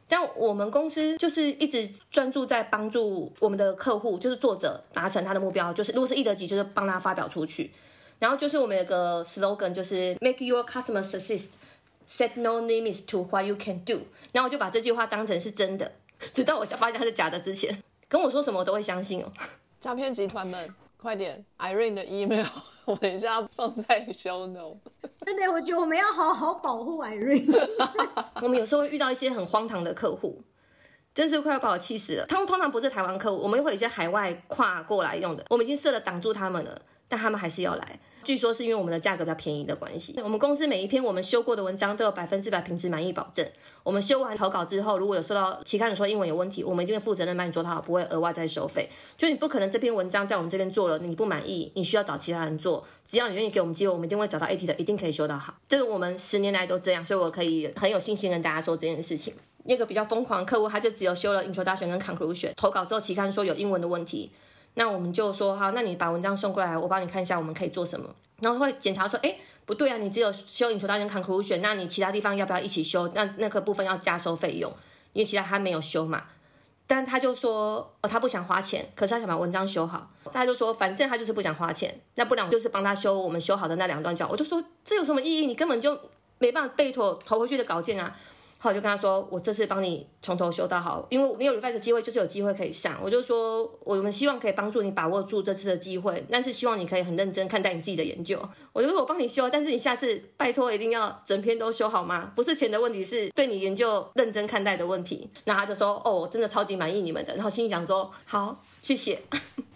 但我们公司就是一直专注在帮助我们的客户，就是作者达成他的目标，就是如果是易德吉，就是帮他发表出去。然后就是我们有个 slogan，就是 Make your customer success, set no limits to what you can do。然后我就把这句话当成是真的，直到我发现它是假的之前，跟我说什么我都会相信哦。(laughs) 诈骗集团们，快点，Irene 的 email，(laughs) 我等一下放在 show note。真的，我觉得我们要好好保护 Irene。(laughs) 我们有时候会遇到一些很荒唐的客户，真是快要把我气死了。他们通常不是台湾客户，我们会有一些海外跨过来用的，我们已经设了挡住他们了，但他们还是要来。据说是因为我们的价格比较便宜的关系。我们公司每一篇我们修过的文章都有百分之百品质满意保证。我们修完投稿之后，如果有收到期刊说英文有问题，我们一定会负责任帮你做好，不会额外再收费。就你不可能这篇文章在我们这边做了你不满意，你需要找其他人做。只要你愿意给我们机会，我们一定会找到 AT 的，一定可以修到好。这是我们十年来都这样，所以我可以很有信心跟大家说这件事情。那个比较疯狂客户，他就只有修了 introduction 跟 conclusion，投稿之后期刊说有英文的问题，那我们就说好，那你把文章送过来，我帮你看一下我们可以做什么。然后会检查说，哎，不对啊，你只有修引求单元 conclusion，那你其他地方要不要一起修？那那个部分要加收费用，因为其他他没有修嘛。但他就说，哦，他不想花钱，可是他想把文章修好。他就说，反正他就是不想花钱，那不然就是帮他修我们修好的那两段脚。我就说，这有什么意义？你根本就没办法背妥投回去的稿件啊。后来就跟他说，我这次帮你从头修到好，因为你有 revise 的机会，就是有机会可以上。我就说，我们希望可以帮助你把握住这次的机会，但是希望你可以很认真看待你自己的研究。我就说我帮你修，但是你下次拜托一定要整篇都修好吗？不是钱的问题，是对你研究认真看待的问题。那他就说，哦，我真的超级满意你们的。然后心里想说，好，谢谢。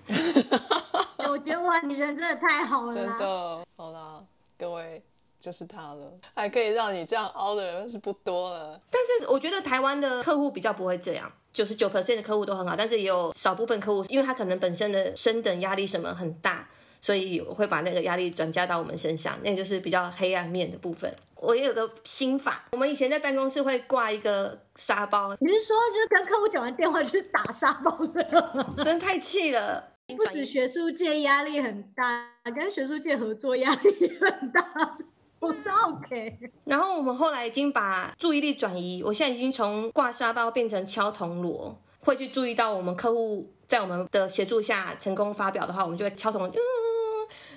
(laughs) 我觉得哇，你人真的太好了真。的，好啦，各位就是他了，还可以让你这样凹的人是不多了。但是我觉得台湾的客户比较不会这样，九十九 percent 的客户都很好，但是也有少部分客户，因为他可能本身的升等压力什么很大，所以我会把那个压力转嫁到我们身上，那就是比较黑暗面的部分。我也有个心法，我们以前在办公室会挂一个沙包，你是说就是跟客户讲完电话就去打沙包的吗？(laughs) 真的太气了。不止学术界压力很大，跟学术界合作压力很大。我超 OK。然后我们后来已经把注意力转移，我现在已经从挂沙包变成敲铜锣，会去注意到我们客户在我们的协助下成功发表的话，我们就会敲铜锣，嗯，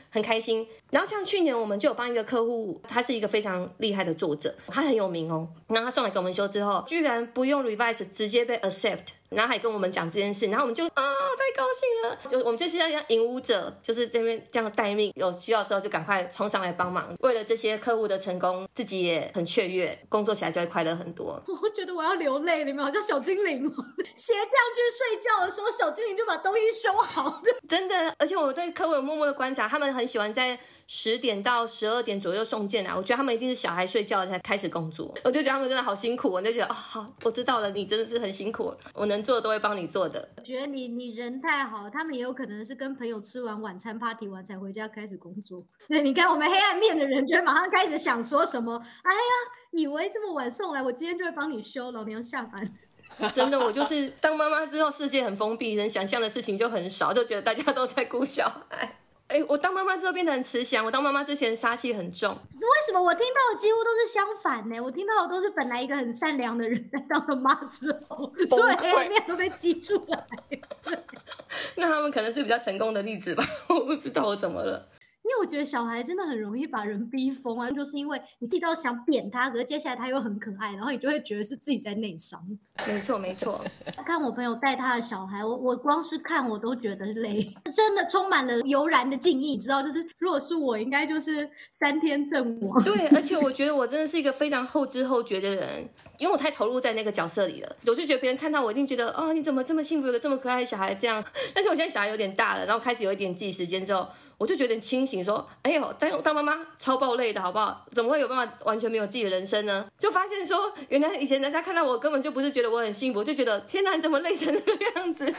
很开心。然后像去年我们就有帮一个客户，他是一个非常厉害的作者，他很有名哦。然后他送来给我们修之后，居然不用 revise，直接被 accept。然后还跟我们讲这件事，然后我们就啊太高兴了，就我们就是要像引舞者，就是这边这样待命，有需要的时候就赶快冲上来帮忙。为了这些客户的成功，自己也很雀跃，工作起来就会快乐很多。我觉得我要流泪，你们好像小精灵哦，鞋这样去睡觉的时候，小精灵就把东西收好。真的，而且我对客户有默默的观察，他们很喜欢在十点到十二点左右送件来，我觉得他们一定是小孩睡觉才开始工作，我就觉得他们真的好辛苦，我就觉得啊、好，我知道了，你真的是很辛苦，我能做的都会帮你做的。我觉得你你人太好，他们也有可能是跟朋友吃完晚餐 party 完才回家开始工作。对，你看我们黑暗面的人，就会马上开始想说什么？哎呀，以为这么晚送来，我今天就会帮你修，老娘下班。真的，我就是当妈妈之后，世界很封闭，能想象的事情就很少，就觉得大家都在顾小孩。哎，我当妈妈之后变得很慈祥，我当妈妈之前杀气很重。为什么我听到的几乎都是相反呢？我听到的都是本来一个很善良的人，在当了妈之后，所有黑暗面都被激出来。(laughs) 那他们可能是比较成功的例子吧？我不知道我怎么了。因为我觉得小孩真的很容易把人逼疯啊，就是因为你自己都想扁他，可是接下来他又很可爱，然后你就会觉得是自己在内伤。没错，没错。(laughs) 看我朋友带他的小孩，我我光是看我都觉得累，(laughs) 真的充满了悠然的敬意。你知道，就是如果是我，应该就是三天阵亡。对，而且我觉得我真的是一个非常后知后觉的人，因为我太投入在那个角色里了。我就觉得别人看到我一定觉得，哦，你怎么这么幸福，有个这么可爱的小孩这样。(laughs) 但是我现在小孩有点大了，然后开始有一点自己时间之后。我就觉得清醒，说：“哎呦，当当妈妈超爆累的，好不好？怎么会有办法完全没有自己的人生呢？”就发现说，原来以前人家看到我根本就不是觉得我很幸福，就觉得天哪，你怎么累成这个样子？(laughs)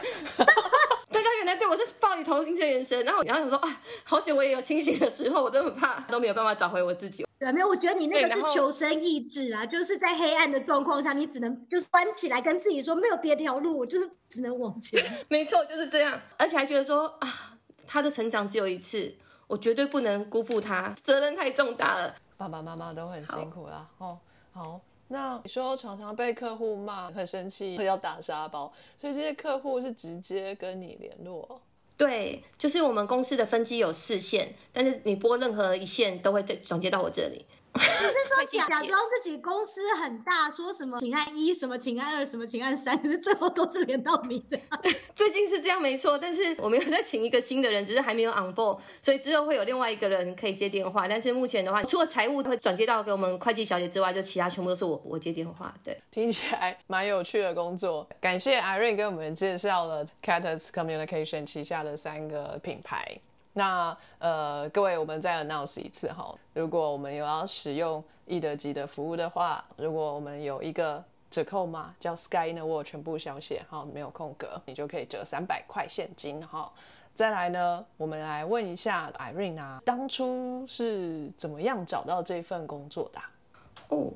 大家原来对我是抱以同情的眼神，然后然后想说啊，好险我也有清醒的时候，我都很怕都没有办法找回我自己。对，没有，我觉得你那个是求生意志啊，就是在黑暗的状况下，你只能就是关起来，跟自己说没有别条路，我就是只能往前。(laughs) 没错，就是这样，而且还觉得说啊，他的成长只有一次。我绝对不能辜负他，责任太重大了。爸爸妈妈都很辛苦啦。哦，好，那你说常常被客户骂，很生气，要打沙包，所以这些客户是直接跟你联络。对，就是我们公司的分机有四线，但是你拨任何一线都会转接到我这里。你是说假 (laughs) 假装自己公司很大，说什么请按一，什么请按二，什么请按三，可是最后都是连到你这样。(laughs) 最近是这样没错，但是我们有在请一个新的人，只是还没有 on board，所以之后会有另外一个人可以接电话。但是目前的话，除了财务会转接到给我们会计小姐之外，就其他全部都是我我接电话。对，听起来蛮有趣的工作。感谢 Irene 给我们介绍了 Catus Communication 旗下的三个品牌。那呃，各位，我们再 announce 一次哈。如果我们有要使用易德基的服务的话，如果我们有一个折扣码叫 Sky in the World，全部小写哈，没有空格，你就可以折三百块现金哈。再来呢，我们来问一下 Irene 啊，当初是怎么样找到这份工作的？哦，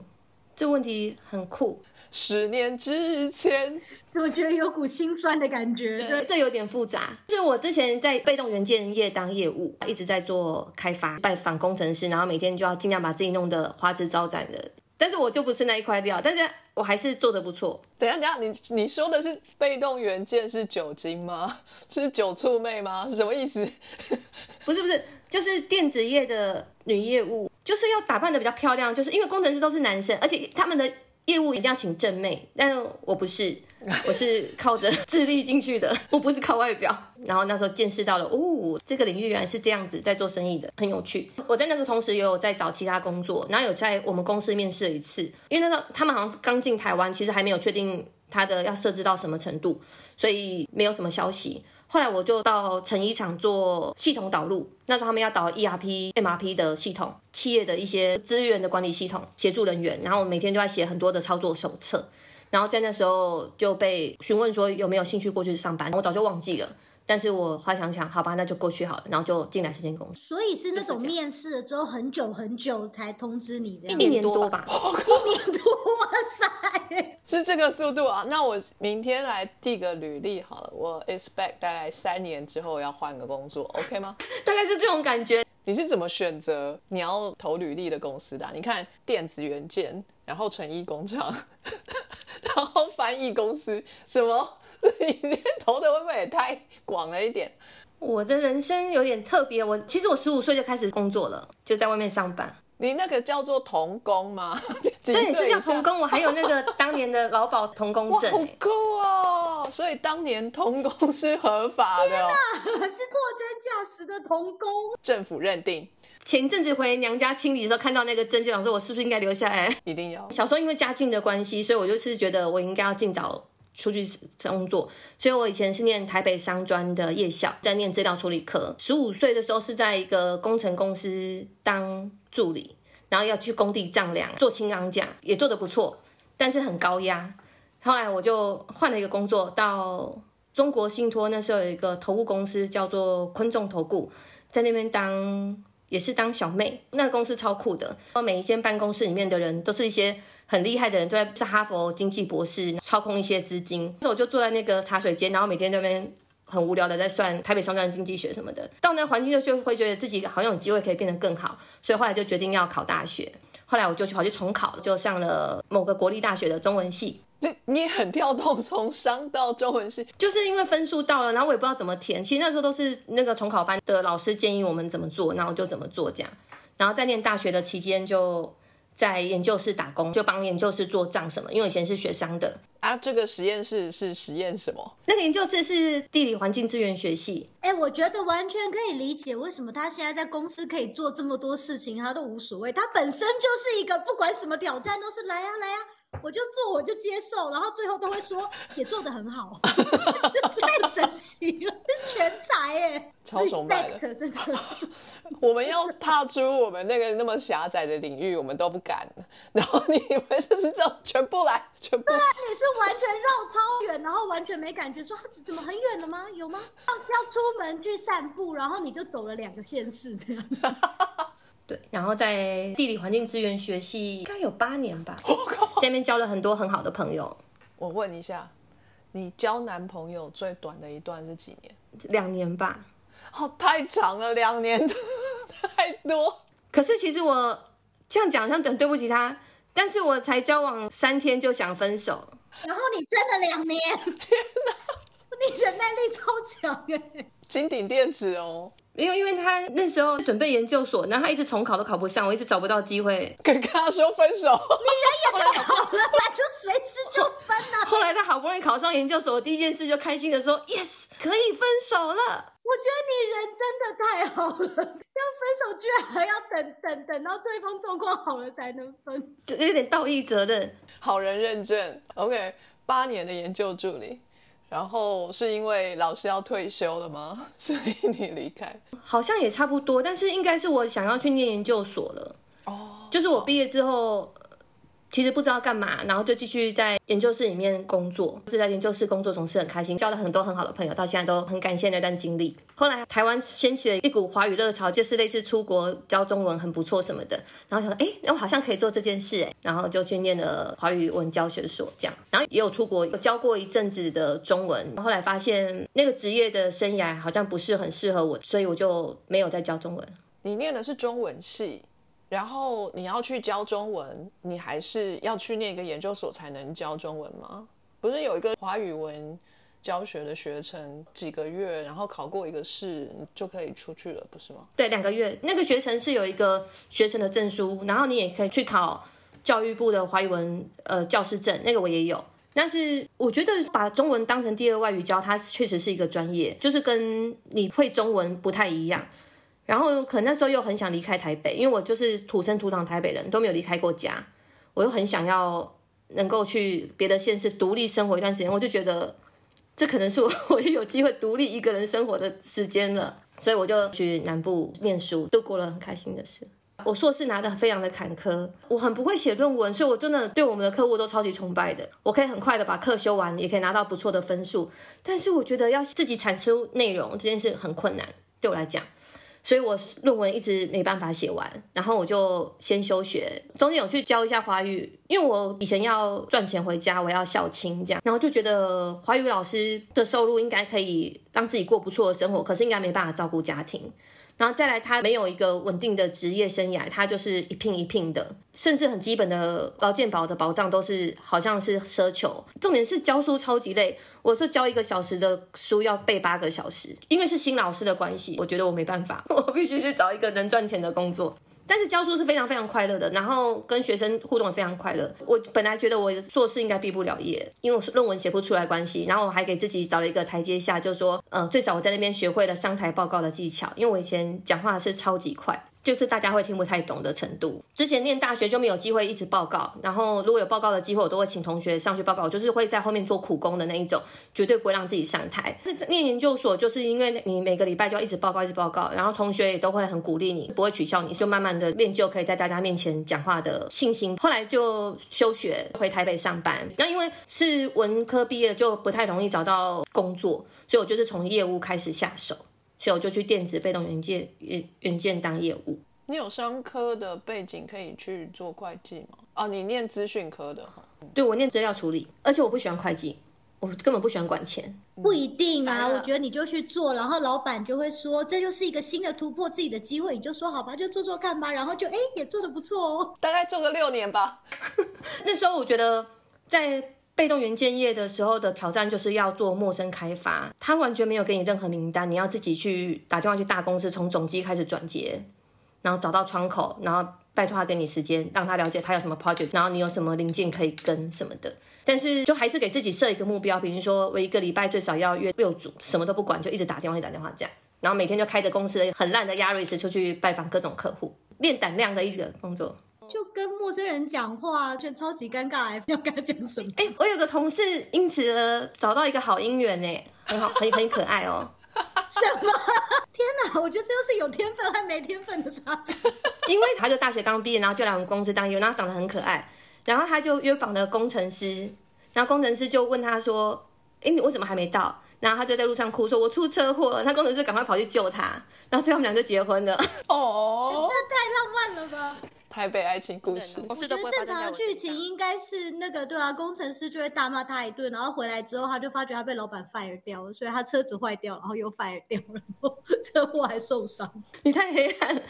这问题很酷。十年之前，怎么觉得有股心酸的感觉？对，这有点复杂。是我之前在被动元件业当业务，一直在做开发，拜访工程师，然后每天就要尽量把自己弄得花枝招展的。但是我就不是那一块料，但是我还是做的不错。等下，等下，你你说的是被动元件是酒精吗？(laughs) 是酒醋妹吗？是什么意思？(laughs) 不是不是，就是电子业的女业务，就是要打扮的比较漂亮，就是因为工程师都是男生，而且他们的。业务一定要请正妹，但我不是，我是靠着智力进去的，我不是靠外表。然后那时候见识到了，哦，这个领域原来是这样子在做生意的，很有趣。我在那个同时也有在找其他工作，然后有在我们公司面试了一次，因为那时候他们好像刚进台湾，其实还没有确定他的要设置到什么程度，所以没有什么消息。后来我就到成衣厂做系统导入，那时候他们要导 ERP、MRP 的系统，企业的一些资源的管理系统，协助人员，然后我每天都要写很多的操作手册，然后在那时候就被询问说有没有兴趣过去上班，我早就忘记了。但是我后来想想，好吧，那就过去好了，然后就进来这间公司，所以是那种面试了之后很久很久才通知你这样，一年多吧。(laughs) 一年多，哇塞！(laughs) 是这个速度啊！那我明天来递个履历好了，我 expect 大概三年之后要换个工作，OK 吗？(laughs) 大概是这种感觉。你是怎么选择你要投履历的公司的？你看电子元件，然后成衣工厂，然后翻译公司，什么？(laughs) 你投的会不会也太广了一点？我的人生有点特别，我其实我十五岁就开始工作了，就在外面上班。你那个叫做童工吗？(laughs) 对，是叫童工。我还有那个当年的劳保童工证，好酷哦！所以当年童工是合法的，天哪，是货真价实的童工，政府认定。前阵子回娘家清理的时候，看到那个证，就想说，我是不是应该留下来？一定要。小时候因为家境的关系，所以我就是觉得我应该要尽早。出去工作，所以我以前是念台北商专的夜校，在念资料处理科。十五岁的时候是在一个工程公司当助理，然后要去工地丈量，做轻钢架，也做得不错，但是很高压。后来我就换了一个工作，到中国信托，那时候有一个投顾公司叫做昆众投顾，在那边当也是当小妹。那个公司超酷的，每一间办公室里面的人都是一些。很厉害的人都在是哈佛经济博士，操控一些资金。那我就坐在那个茶水间，然后每天那边很无聊的在算台北商专经济学什么的。到那环境就就会觉得自己好像有机会可以变得更好，所以后来就决定要考大学。后来我就去跑去重考，就上了某个国立大学的中文系。那你很跳动，从商到中文系，就是因为分数到了，然后我也不知道怎么填。其实那时候都是那个重考班的老师建议我们怎么做，然后就怎么做这样。然后在念大学的期间就。在研究室打工，就帮研究室做账什么。因为以前是学商的啊。这个实验室是实验什么？那个研究室是地理环境资源学系。哎，我觉得完全可以理解为什么他现在在公司可以做这么多事情，他都无所谓。他本身就是一个不管什么挑战都是来呀来呀。我就做，我就接受，然后最后都会说也做的很好，(laughs) 太神奇了，是全才哎，超崇拜的，真的。(laughs) 我们要踏出我们那个那么狭窄的领域，我们都不敢。然后你们就是这样全部来，全部。对啊，你是完全绕超远，然后完全没感觉，说怎么很远了吗？有吗？要要出门去散步，然后你就走了两个县市这样。(laughs) 对，然后在地理环境资源学系应该有八年吧，在那边交了很多很好的朋友。我问一下，你交男朋友最短的一段是几年？两年吧。哦，太长了，两年 (laughs) 太多。可是其实我这样讲像很对不起他，但是我才交往三天就想分手，然后你真的两年，天哪，你忍耐力超强哎。金顶电池哦，因为因为他那时候准备研究所，然后他一直重考都考不上，我一直找不到机会 (laughs) 跟他说分手。(laughs) 你人也太好了，(laughs) 吧，就随时就分了。后来他好不容易考上研究所，我第一件事就开心的说：“Yes，可以分手了。”我觉得你人真的太好了，要分手居然还要等等等到对方状况好了才能分，就有点道义责任。好人认证，OK，八年的研究助理。然后是因为老师要退休了吗？(laughs) 所以你离开？好像也差不多，但是应该是我想要去念研究所了。哦，就是我毕业之后。其实不知道干嘛，然后就继续在研究室里面工作。是在研究室工作总是很开心，交了很多很好的朋友，到现在都很感谢那段经历。后来台湾掀起了一股华语热潮，就是类似出国教中文很不错什么的。然后想，哎，我好像可以做这件事，哎，然后就去念了华语文教学所，这样。然后也有出国有教过一阵子的中文。后来发现那个职业的生涯好像不是很适合我，所以我就没有再教中文。你念的是中文系。然后你要去教中文，你还是要去念一个研究所才能教中文吗？不是有一个华语文教学的学程，几个月，然后考过一个试就可以出去了，不是吗？对，两个月。那个学程是有一个学程的证书，然后你也可以去考教育部的华语文呃教师证，那个我也有。但是我觉得把中文当成第二外语教，它确实是一个专业，就是跟你会中文不太一样。然后可能那时候又很想离开台北，因为我就是土生土长台北人，都没有离开过家，我又很想要能够去别的县市独立生活一段时间，我就觉得这可能是我 (laughs) 唯一有机会独立一个人生活的时间了，所以我就去南部念书，度过了很开心的事。我硕士拿的非常的坎坷，我很不会写论文，所以我真的对我们的客户都超级崇拜的。我可以很快的把课修完，也可以拿到不错的分数，但是我觉得要自己产出内容这件事很困难，对我来讲。所以我论文一直没办法写完，然后我就先休学，中间有去教一下华语，因为我以前要赚钱回家，我要孝亲这样，然后就觉得华语老师的收入应该可以让自己过不错的生活，可是应该没办法照顾家庭。然后再来，他没有一个稳定的职业生涯，他就是一聘一聘的，甚至很基本的劳健保的保障都是好像是奢求。重点是教书超级累，我说教一个小时的书要背八个小时，因为是新老师的关系，我觉得我没办法，(laughs) 我必须去找一个能赚钱的工作。但是教书是非常非常快乐的，然后跟学生互动也非常快乐。我本来觉得我硕士应该毕不了业，因为我论文写不出来关系，然后我还给自己找了一个台阶下，就是说，呃，最少我在那边学会了上台报告的技巧，因为我以前讲话是超级快。就是大家会听不太懂的程度。之前念大学就没有机会一直报告，然后如果有报告的机会，我都会请同学上去报告，就是会在后面做苦工的那一种，绝对不会让自己上台。念研究所就是因为你每个礼拜就要一直报告，一直报告，然后同学也都会很鼓励你，不会取笑你，就慢慢的练就可以在大家面前讲话的信心。后来就休学回台北上班，那因为是文科毕业，就不太容易找到工作，所以我就是从业务开始下手。所以我就去电子被动元件元元件当业务。你有商科的背景可以去做会计吗？哦，你念资讯科的哈？对，我念资料处理，而且我不喜欢会计，我根本不喜欢管钱。不一定啊，我觉得你就去做，然后老板就会说这就是一个新的突破自己的机会，你就说好吧，就做做看吧，然后就哎也做的不错哦。大概做个六年吧。(laughs) 那时候我觉得在。被动元件业的时候的挑战就是要做陌生开发，他完全没有给你任何名单，你要自己去打电话去大公司，从总机开始转接，然后找到窗口，然后拜托他给你时间，让他了解他有什么 project，然后你有什么零件可以跟什么的。但是就还是给自己设一个目标，比如说我一个礼拜最少要约六组，什么都不管，就一直打电话，打电话这样，然后每天就开着公司很烂的 Yaris 出去拜访各种客户，练胆量的一个工作。就跟陌生人讲话，就超级尴尬，(laughs) 要跟他讲什么？哎，我有个同事因此而找到一个好姻缘呢，很好，很很可爱哦。(laughs) 什么？(laughs) 天哪！我觉得这就是有天分和没天分的差别。因为他就大学刚毕业，然后就来我们公司当业务，然后长得很可爱，然后他就约访了工程师，然后工程师就问他说：“哎，我怎么还没到？”然后他就在路上哭，说：“我出车祸了。”他工程师赶快跑去救他，然后最后他们俩就结婚了。(laughs) 哦，这太浪漫了吧！台北爱情故事，我觉得正常的剧情应该是那个对啊，工程师就会大骂他一顿，然后回来之后他就发觉他被老板 fire 掉了，所以他车子坏掉，然后又 fire 掉了，然后车祸还受伤。你太黑暗，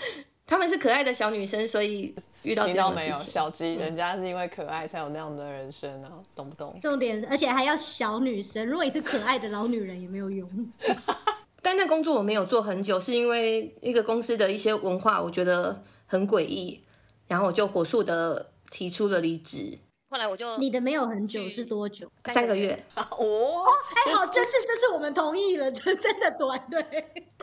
他们是可爱的小女生，所以遇到这样没有小鸡，人家是因为可爱才有那样的人生啊，懂不懂？重点，而且还要小女生，如果你是可爱的老女人也没有用。(laughs) 但那工作我没有做很久，是因为一个公司的一些文化，我觉得很诡异。然后我就火速的提出了离职。后来我就你的没有很久是多久？三个月。(laughs) 哦，哎好，这次这次我们同意了，真真的短对。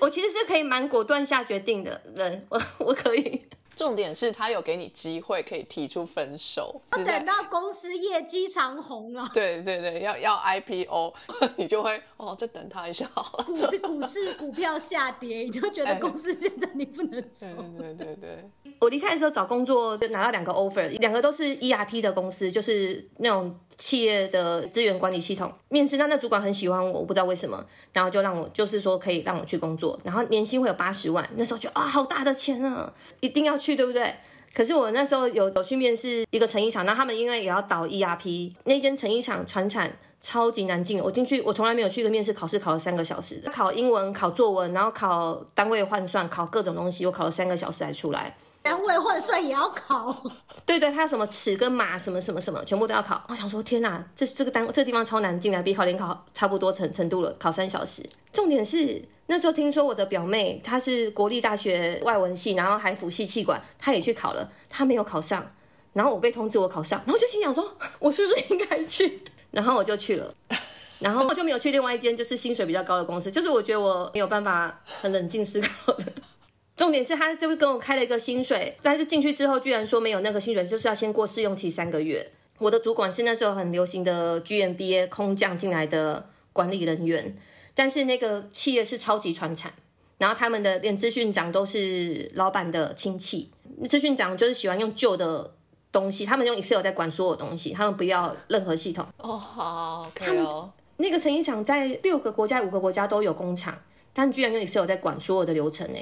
我其实是可以蛮果断下决定的人，我 (laughs) 我可以。重点是他有给你机会可以提出分手，等到公司业绩长红了。对对对，要要 IPO，(laughs) 你就会哦，再等他一下好了。股股市股票下跌，你就觉得公司现在你不能走。对对对，我离开的时候找工作就拿到两个 offer，两个都是 ERP 的公司，就是那种企业的资源管理系统。面试那那主管很喜欢我，我不知道为什么，然后就让我就是说可以让我去工作，然后年薪会有八十万，那时候就啊好大的钱啊，一定要去。对不对？可是我那时候有有去面试一个成衣厂，那他们因为也要导 ERP，那间成衣厂船产超级难进。我进去，我从来没有去过面试考试，考了三个小时，考英文，考作文，然后考单位换算，考各种东西，我考了三个小时才出来。单位换算也要考？(laughs) 对对，他什么尺跟码什么什么什么，全部都要考。我想说，天哪，这这个单这个地方超难进来，比考联考差不多程程度了，考三小时。重点是。那时候听说我的表妹，她是国立大学外文系，然后还辅系气管，她也去考了，她没有考上。然后我被通知我考上，然后就心想说，(laughs) 我是不是应该去？然后我就去了，然后我就没有去另外一间就是薪水比较高的公司，就是我觉得我没有办法很冷静思考的。重点是他就跟我开了一个薪水，但是进去之后居然说没有那个薪水，就是要先过试用期三个月。我的主管是那时候很流行的 GMBA 空降进来的管理人员，但是那个企业是超级传产，然后他们的连资讯长都是老板的亲戚，资讯长就是喜欢用旧的东西，他们用 Excel 在管所有东西，他们不要任何系统。哦，好，可以哦。那个成衣厂在六个国家、五个国家都有工厂，但居然用 Excel 在管所有的流程呢。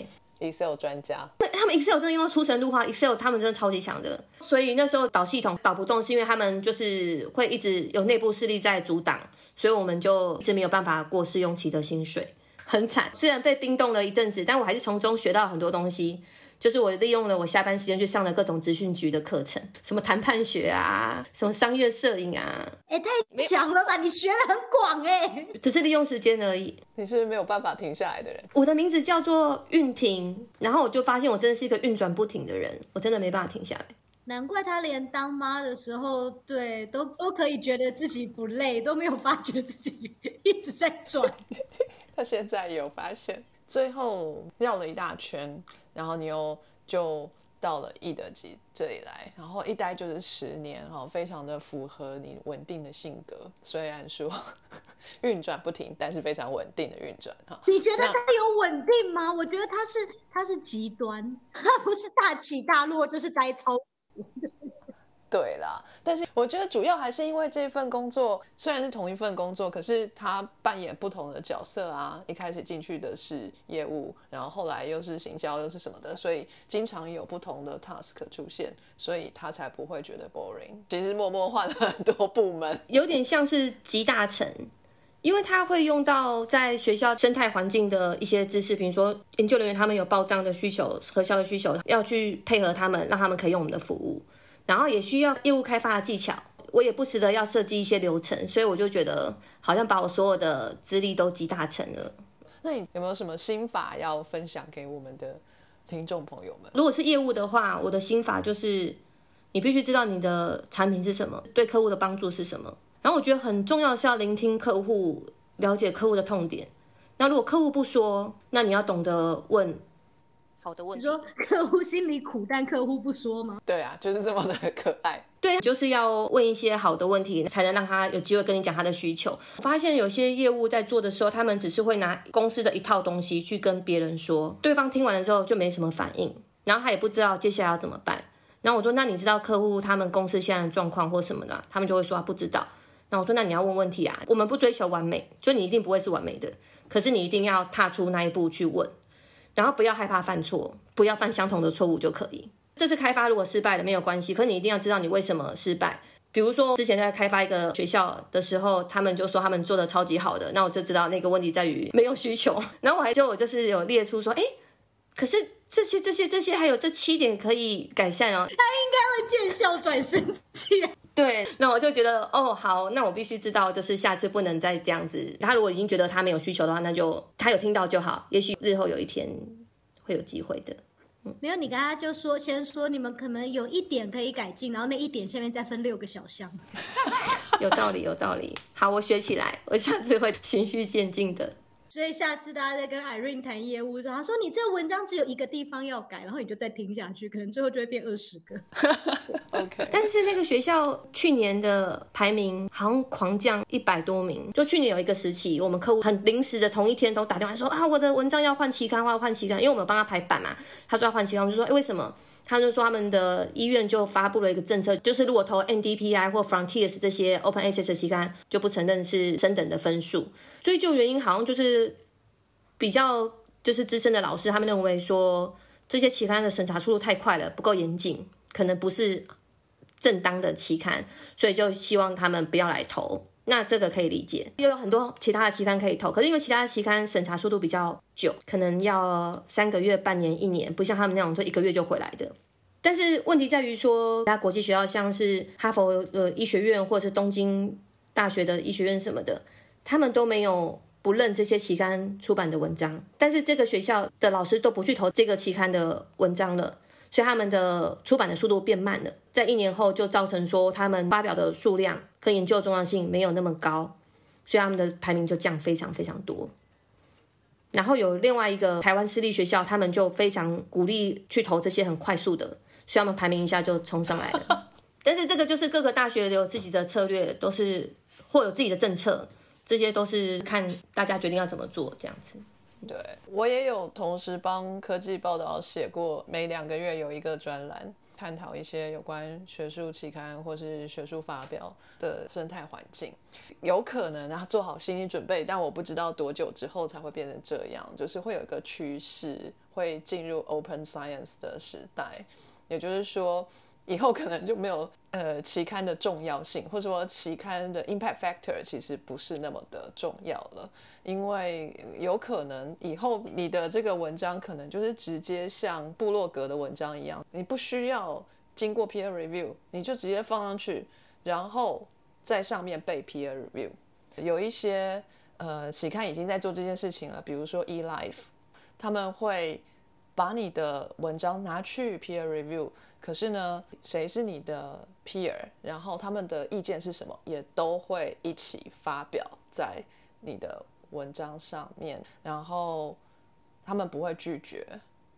Excel 专家，他们 Excel 真的用到出神入化，Excel 他们真的超级强的。所以那时候导系统导不动，是因为他们就是会一直有内部势力在阻挡，所以我们就一直没有办法过试用期的薪水，很惨。虽然被冰冻了一阵子，但我还是从中学到很多东西。就是我利用了我下班时间去上了各种资讯局的课程，什么谈判学啊，什么商业摄影啊，哎、太强了吧！你学的很广哎、只是利用时间而已。你是没有办法停下来的人。我的名字叫做运婷，然后我就发现我真的是一个运转不停的人，我真的没办法停下来。难怪他连当妈的时候，对，都都可以觉得自己不累，都没有发觉自己一直在转。(laughs) 他现在也有发现，最后绕了一大圈，然后你又就到了易德基这里来，然后一待就是十年哈，非常的符合你稳定的性格。虽然说 (laughs) 运转不停，但是非常稳定的运转哈。你觉得他有稳定吗？我觉得他是他是极端，(laughs) 他不是大起大落，就是呆超。对啦，但是我觉得主要还是因为这份工作虽然是同一份工作，可是他扮演不同的角色啊。一开始进去的是业务，然后后来又是行销，又是什么的，所以经常有不同的 task 出现，所以他才不会觉得 boring。其实默默换了很多部门，有点像是集大成，因为他会用到在学校生态环境的一些知识，比如说研究人员他们有报账的需求、核销的需求，要去配合他们，让他们可以用我们的服务，然后也需要业务开发的技巧。我也不时的要设计一些流程，所以我就觉得好像把我所有的资历都集大成了。那你有没有什么心法要分享给我们的听众朋友们？如果是业务的话，我的心法就是你必须知道你的产品是什么，对客户的帮助是什么。然后我觉得很重要的是要聆听客户，了解客户的痛点。那如果客户不说，那你要懂得问。好的问题。你说客户心里苦，但客户不说吗？对啊，就是这么的可爱。(laughs) 对，就是要问一些好的问题，才能让他有机会跟你讲他的需求。我发现有些业务在做的时候，他们只是会拿公司的一套东西去跟别人说，对方听完了之后就没什么反应，然后他也不知道接下来要怎么办。然后我说：“那你知道客户他们公司现在的状况或什么的？”他们就会说他不知道。那我说：“那你要问问题啊，我们不追求完美，就你一定不会是完美的，可是你一定要踏出那一步去问，然后不要害怕犯错，不要犯相同的错误就可以。这次开发如果失败了没有关系，可你一定要知道你为什么失败。比如说之前在开发一个学校的时候，他们就说他们做的超级好的，那我就知道那个问题在于没有需求。然后我还就我就是有列出说，哎，可是这些这些这些还有这七点可以改善哦。他应该会见笑转生气。对，那我就觉得哦，好，那我必须知道，就是下次不能再这样子。他如果已经觉得他没有需求的话，那就他有听到就好，也许日后有一天会有机会的。没有，你刚刚就说先说你们可能有一点可以改进，然后那一点下面再分六个小项。(laughs) 有道理，有道理。好，我学起来，我下次会循序渐进的。所以下次大家在跟 Irene 谈业务的时候，他说你这个文章只有一个地方要改，然后你就再听下去，可能最后就会变二十个。(laughs) OK，但是那个学校去年的排名好像狂降一百多名，就去年有一个时期，我们客户很临时的同一天都打电话说啊，我的文章要换期刊，我要换期刊，因为我们帮他排版嘛，他说要换期刊，我就说哎为什么？他就说他们的医院就发布了一个政策，就是如果投 NDPI 或 Frontiers 这些 Open Access 期刊，就不承认是升等的分数。追究原因好像就是比较就是资深的老师，他们认为说这些期刊的审查速度太快了，不够严谨，可能不是正当的期刊，所以就希望他们不要来投。那这个可以理解，又有很多其他的期刊可以投，可是因为其他的期刊审查速度比较久，可能要三个月、半年、一年，不像他们那种说一个月就回来的。但是问题在于说，其他国际学校像是哈佛的医学院或者是东京大学的医学院什么的，他们都没有不认这些期刊出版的文章，但是这个学校的老师都不去投这个期刊的文章了。所以他们的出版的速度变慢了，在一年后就造成说他们发表的数量跟研究重要性没有那么高，所以他们的排名就降非常非常多。然后有另外一个台湾私立学校，他们就非常鼓励去投这些很快速的，所以他们排名一下就冲上来了。(laughs) 但是这个就是各个大学有自己的策略，都是或有自己的政策，这些都是看大家决定要怎么做这样子。对我也有同时帮科技报道写过，每两个月有一个专栏，探讨一些有关学术期刊或是学术发表的生态环境。有可能啊，做好心理准备，但我不知道多久之后才会变成这样，就是会有一个趋势，会进入 open science 的时代，也就是说。以后可能就没有呃期刊的重要性，或者说期刊的 impact factor 其实不是那么的重要了，因为有可能以后你的这个文章可能就是直接像部落格的文章一样，你不需要经过 peer review，你就直接放上去，然后在上面被 peer review。有一些呃期刊已经在做这件事情了，比如说 eLife，他们会把你的文章拿去 peer review。可是呢，谁是你的 peer，然后他们的意见是什么，也都会一起发表在你的文章上面，然后他们不会拒绝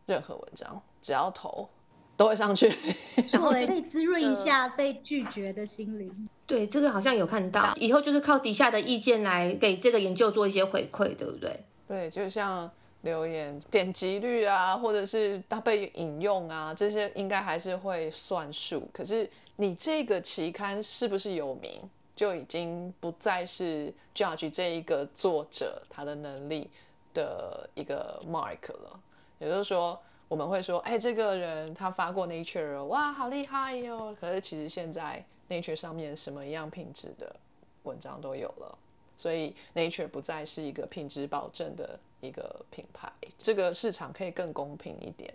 任何文章，只要投都会上去。对，可以滋润一下被拒绝的心灵。对，这个好像有看到，以后就是靠底下的意见来给这个研究做一些回馈，对不对？对，就像。留言点击率啊，或者是它被引用啊，这些应该还是会算数。可是你这个期刊是不是有名，就已经不再是 judge 这一个作者他的能力的一个 mark 了。也就是说，我们会说，哎，这个人他发过 Nature，哇，好厉害哟。可是其实现在 Nature 上面什么样品质的文章都有了，所以 Nature 不再是一个品质保证的。一个品牌，这个市场可以更公平一点。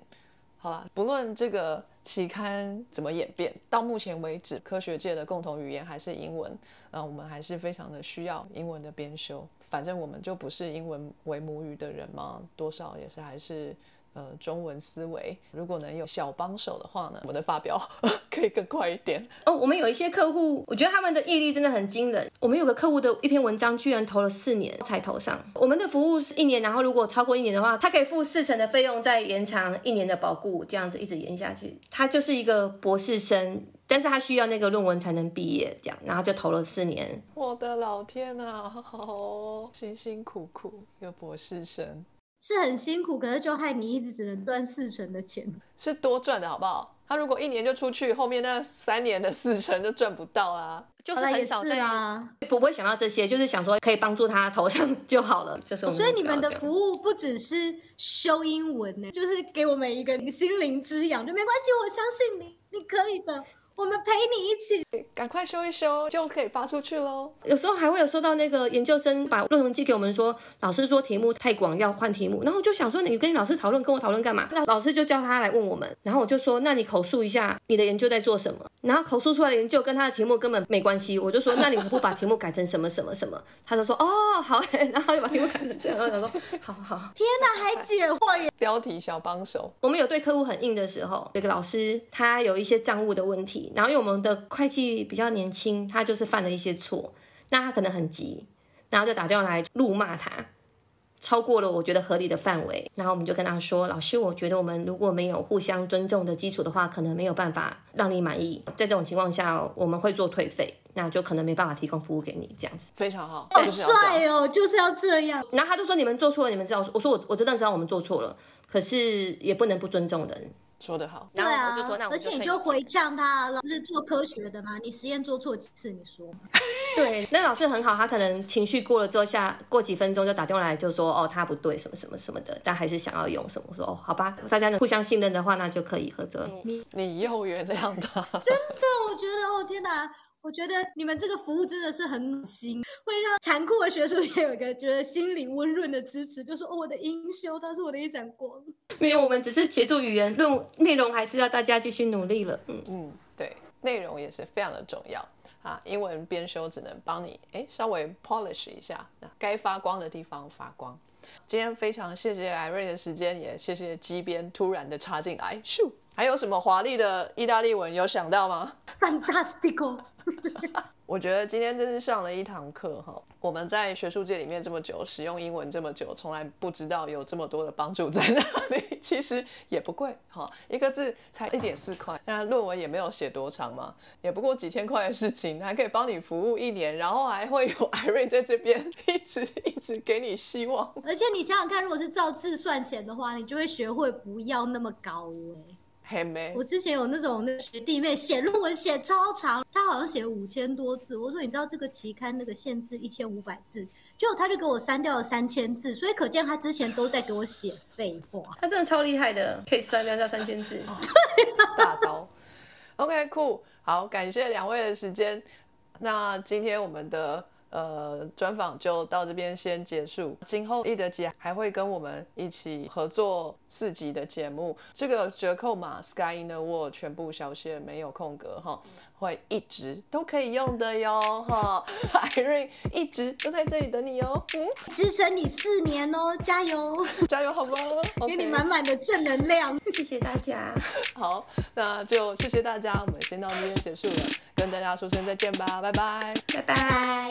好啦，不论这个期刊怎么演变，到目前为止，科学界的共同语言还是英文。呃，我们还是非常的需要英文的编修。反正我们就不是英文为母语的人嘛，多少也是还是。呃，中文思维，如果能有小帮手的话呢，我们的发表 (laughs) 可以更快一点哦。我们有一些客户，我觉得他们的毅力真的很惊人。我们有个客户的一篇文章，居然投了四年才投上。我们的服务是一年，然后如果超过一年的话，他可以付四成的费用，再延长一年的保固，这样子一直延下去。他就是一个博士生，但是他需要那个论文才能毕业，这样，然后就投了四年。我的老天啊，好辛辛苦苦一个博士生。是很辛苦，可是就害你一直只能赚四成的钱，(laughs) 是多赚的好不好？他如果一年就出去，后面那三年的四成就赚不到啊，就是很少啦。不会想到这些，就是想说可以帮助他头上 (laughs) 就好了，就是。所以你们的服务不只是修英文呢，就是给我们一个心灵滋养，就没关系，我相信你，你可以的。我们陪你一起，赶快修一修就可以发出去喽。有时候还会有收到那个研究生把论文寄给我们，说老师说题目太广，要换题目。然后我就想说，你跟你老师讨论，跟我讨论干嘛？那老师就叫他来问我们。然后我就说，那你口述一下你的研究在做什么？然后口述出来的研究跟他的题目根本没关系。我就说，那你不把题目改成什么什么什么？他就说，哦，好。然后就把题目改成这样。我说，好好。(laughs) 天哪，还解惑耶！标题小帮手。我们有对客户很硬的时候，有个老师他有一些账务的问题。然后因为我们的会计比较年轻，他就是犯了一些错，那他可能很急，然后就打电话来怒骂他，超过了我觉得合理的范围，然后我们就跟他说：“老师，我觉得我们如果没有互相尊重的基础的话，可能没有办法让你满意。在这种情况下，我们会做退费，那就可能没办法提供服务给你。这样子非常好，好帅哦，就是要这样。然后他就说：你们做错了，你们知道？我说我我真的知道我们做错了，可是也不能不尊重人。”说得好，对啊，而且你就回呛他，老师做科学的嘛，你实验做错几次，你说 (laughs) 对，那老师很好，他可能情绪过了之后，下过几分钟就打电话来，就说哦，他不对，什么什么什么的，但还是想要用什么，我说哦，好吧，大家能互相信任的话，那就可以合作。你你又原谅他？真的，我觉得哦，天哪！我觉得你们这个服务真的是很暖心，会让残酷的学术也有一个觉得心灵温润的支持，就是哦，我的英修，它是我的一盏光。没有，我们只是协助语言论内容，还是要大家继续努力了。嗯嗯，对，内容也是非常的重要啊。英文编修只能帮你哎稍微 polish 一下，该发光的地方发光。今天非常谢谢艾瑞的时间，也谢谢机编突然的插进来，咻。还有什么华丽的意大利文有想到吗？Fantastico！(laughs) 我觉得今天真是上了一堂课哈。我们在学术界里面这么久，使用英文这么久，从来不知道有这么多的帮助在哪里。(laughs) 其实也不贵哈，一个字才一点四块，那论文也没有写多长嘛，也不过几千块的事情，还可以帮你服务一年，然后还会有 (laughs) 艾瑞在这边一直一直给你希望。而且你想想看，如果是照字算钱的话，你就会学会不要那么高哎、我，之前有那种那个学弟妹写论文写超长，他好像写了五千多字。我说你知道这个期刊那个限制一千五百字，结果他就给我删掉了三千字，所以可见他之前都在给我写废话。他真的超厉害的，可以删掉掉三千字。(laughs) 大刀。OK，酷，好，感谢两位的时间。那今天我们的呃专访就到这边先结束。今后易德姐还会跟我们一起合作四集的节目，这个折扣码 Sky in the World 全部小写没有空格哈，会一直都可以用的哟哈。(laughs) 海瑞一直都在这里等你哦，嗯，支撑你四年哦，加油，加油好吗？(laughs) 给你满满的正能量。(laughs) 谢谢大家，好，那就谢谢大家，我们先到这边结束了，跟大家说声再见吧，拜拜。拜拜。拜。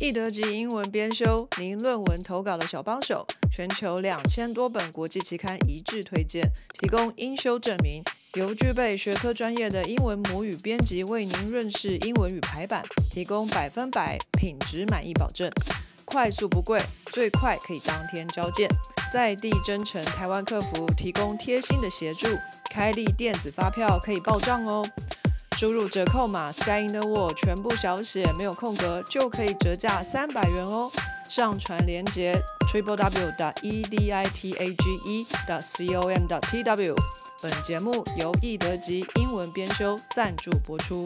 易德级英文编修，您论文投稿的小帮手，全球两千多本国际期刊一致推荐，提供英修证明，由具备学科专业的英文母语编辑为您润饰英文与排版，提供百分百品质满意保证，快速不贵，最快可以当天交件，在地真诚台湾客服提供贴心的协助，开立电子发票可以报账哦。输入折扣码 Sky in the World 全部小写没有空格，就可以折价三百元哦。上传链接 triple w e d i t a g e c o m t w。本节目由易德吉英文编修赞助播出。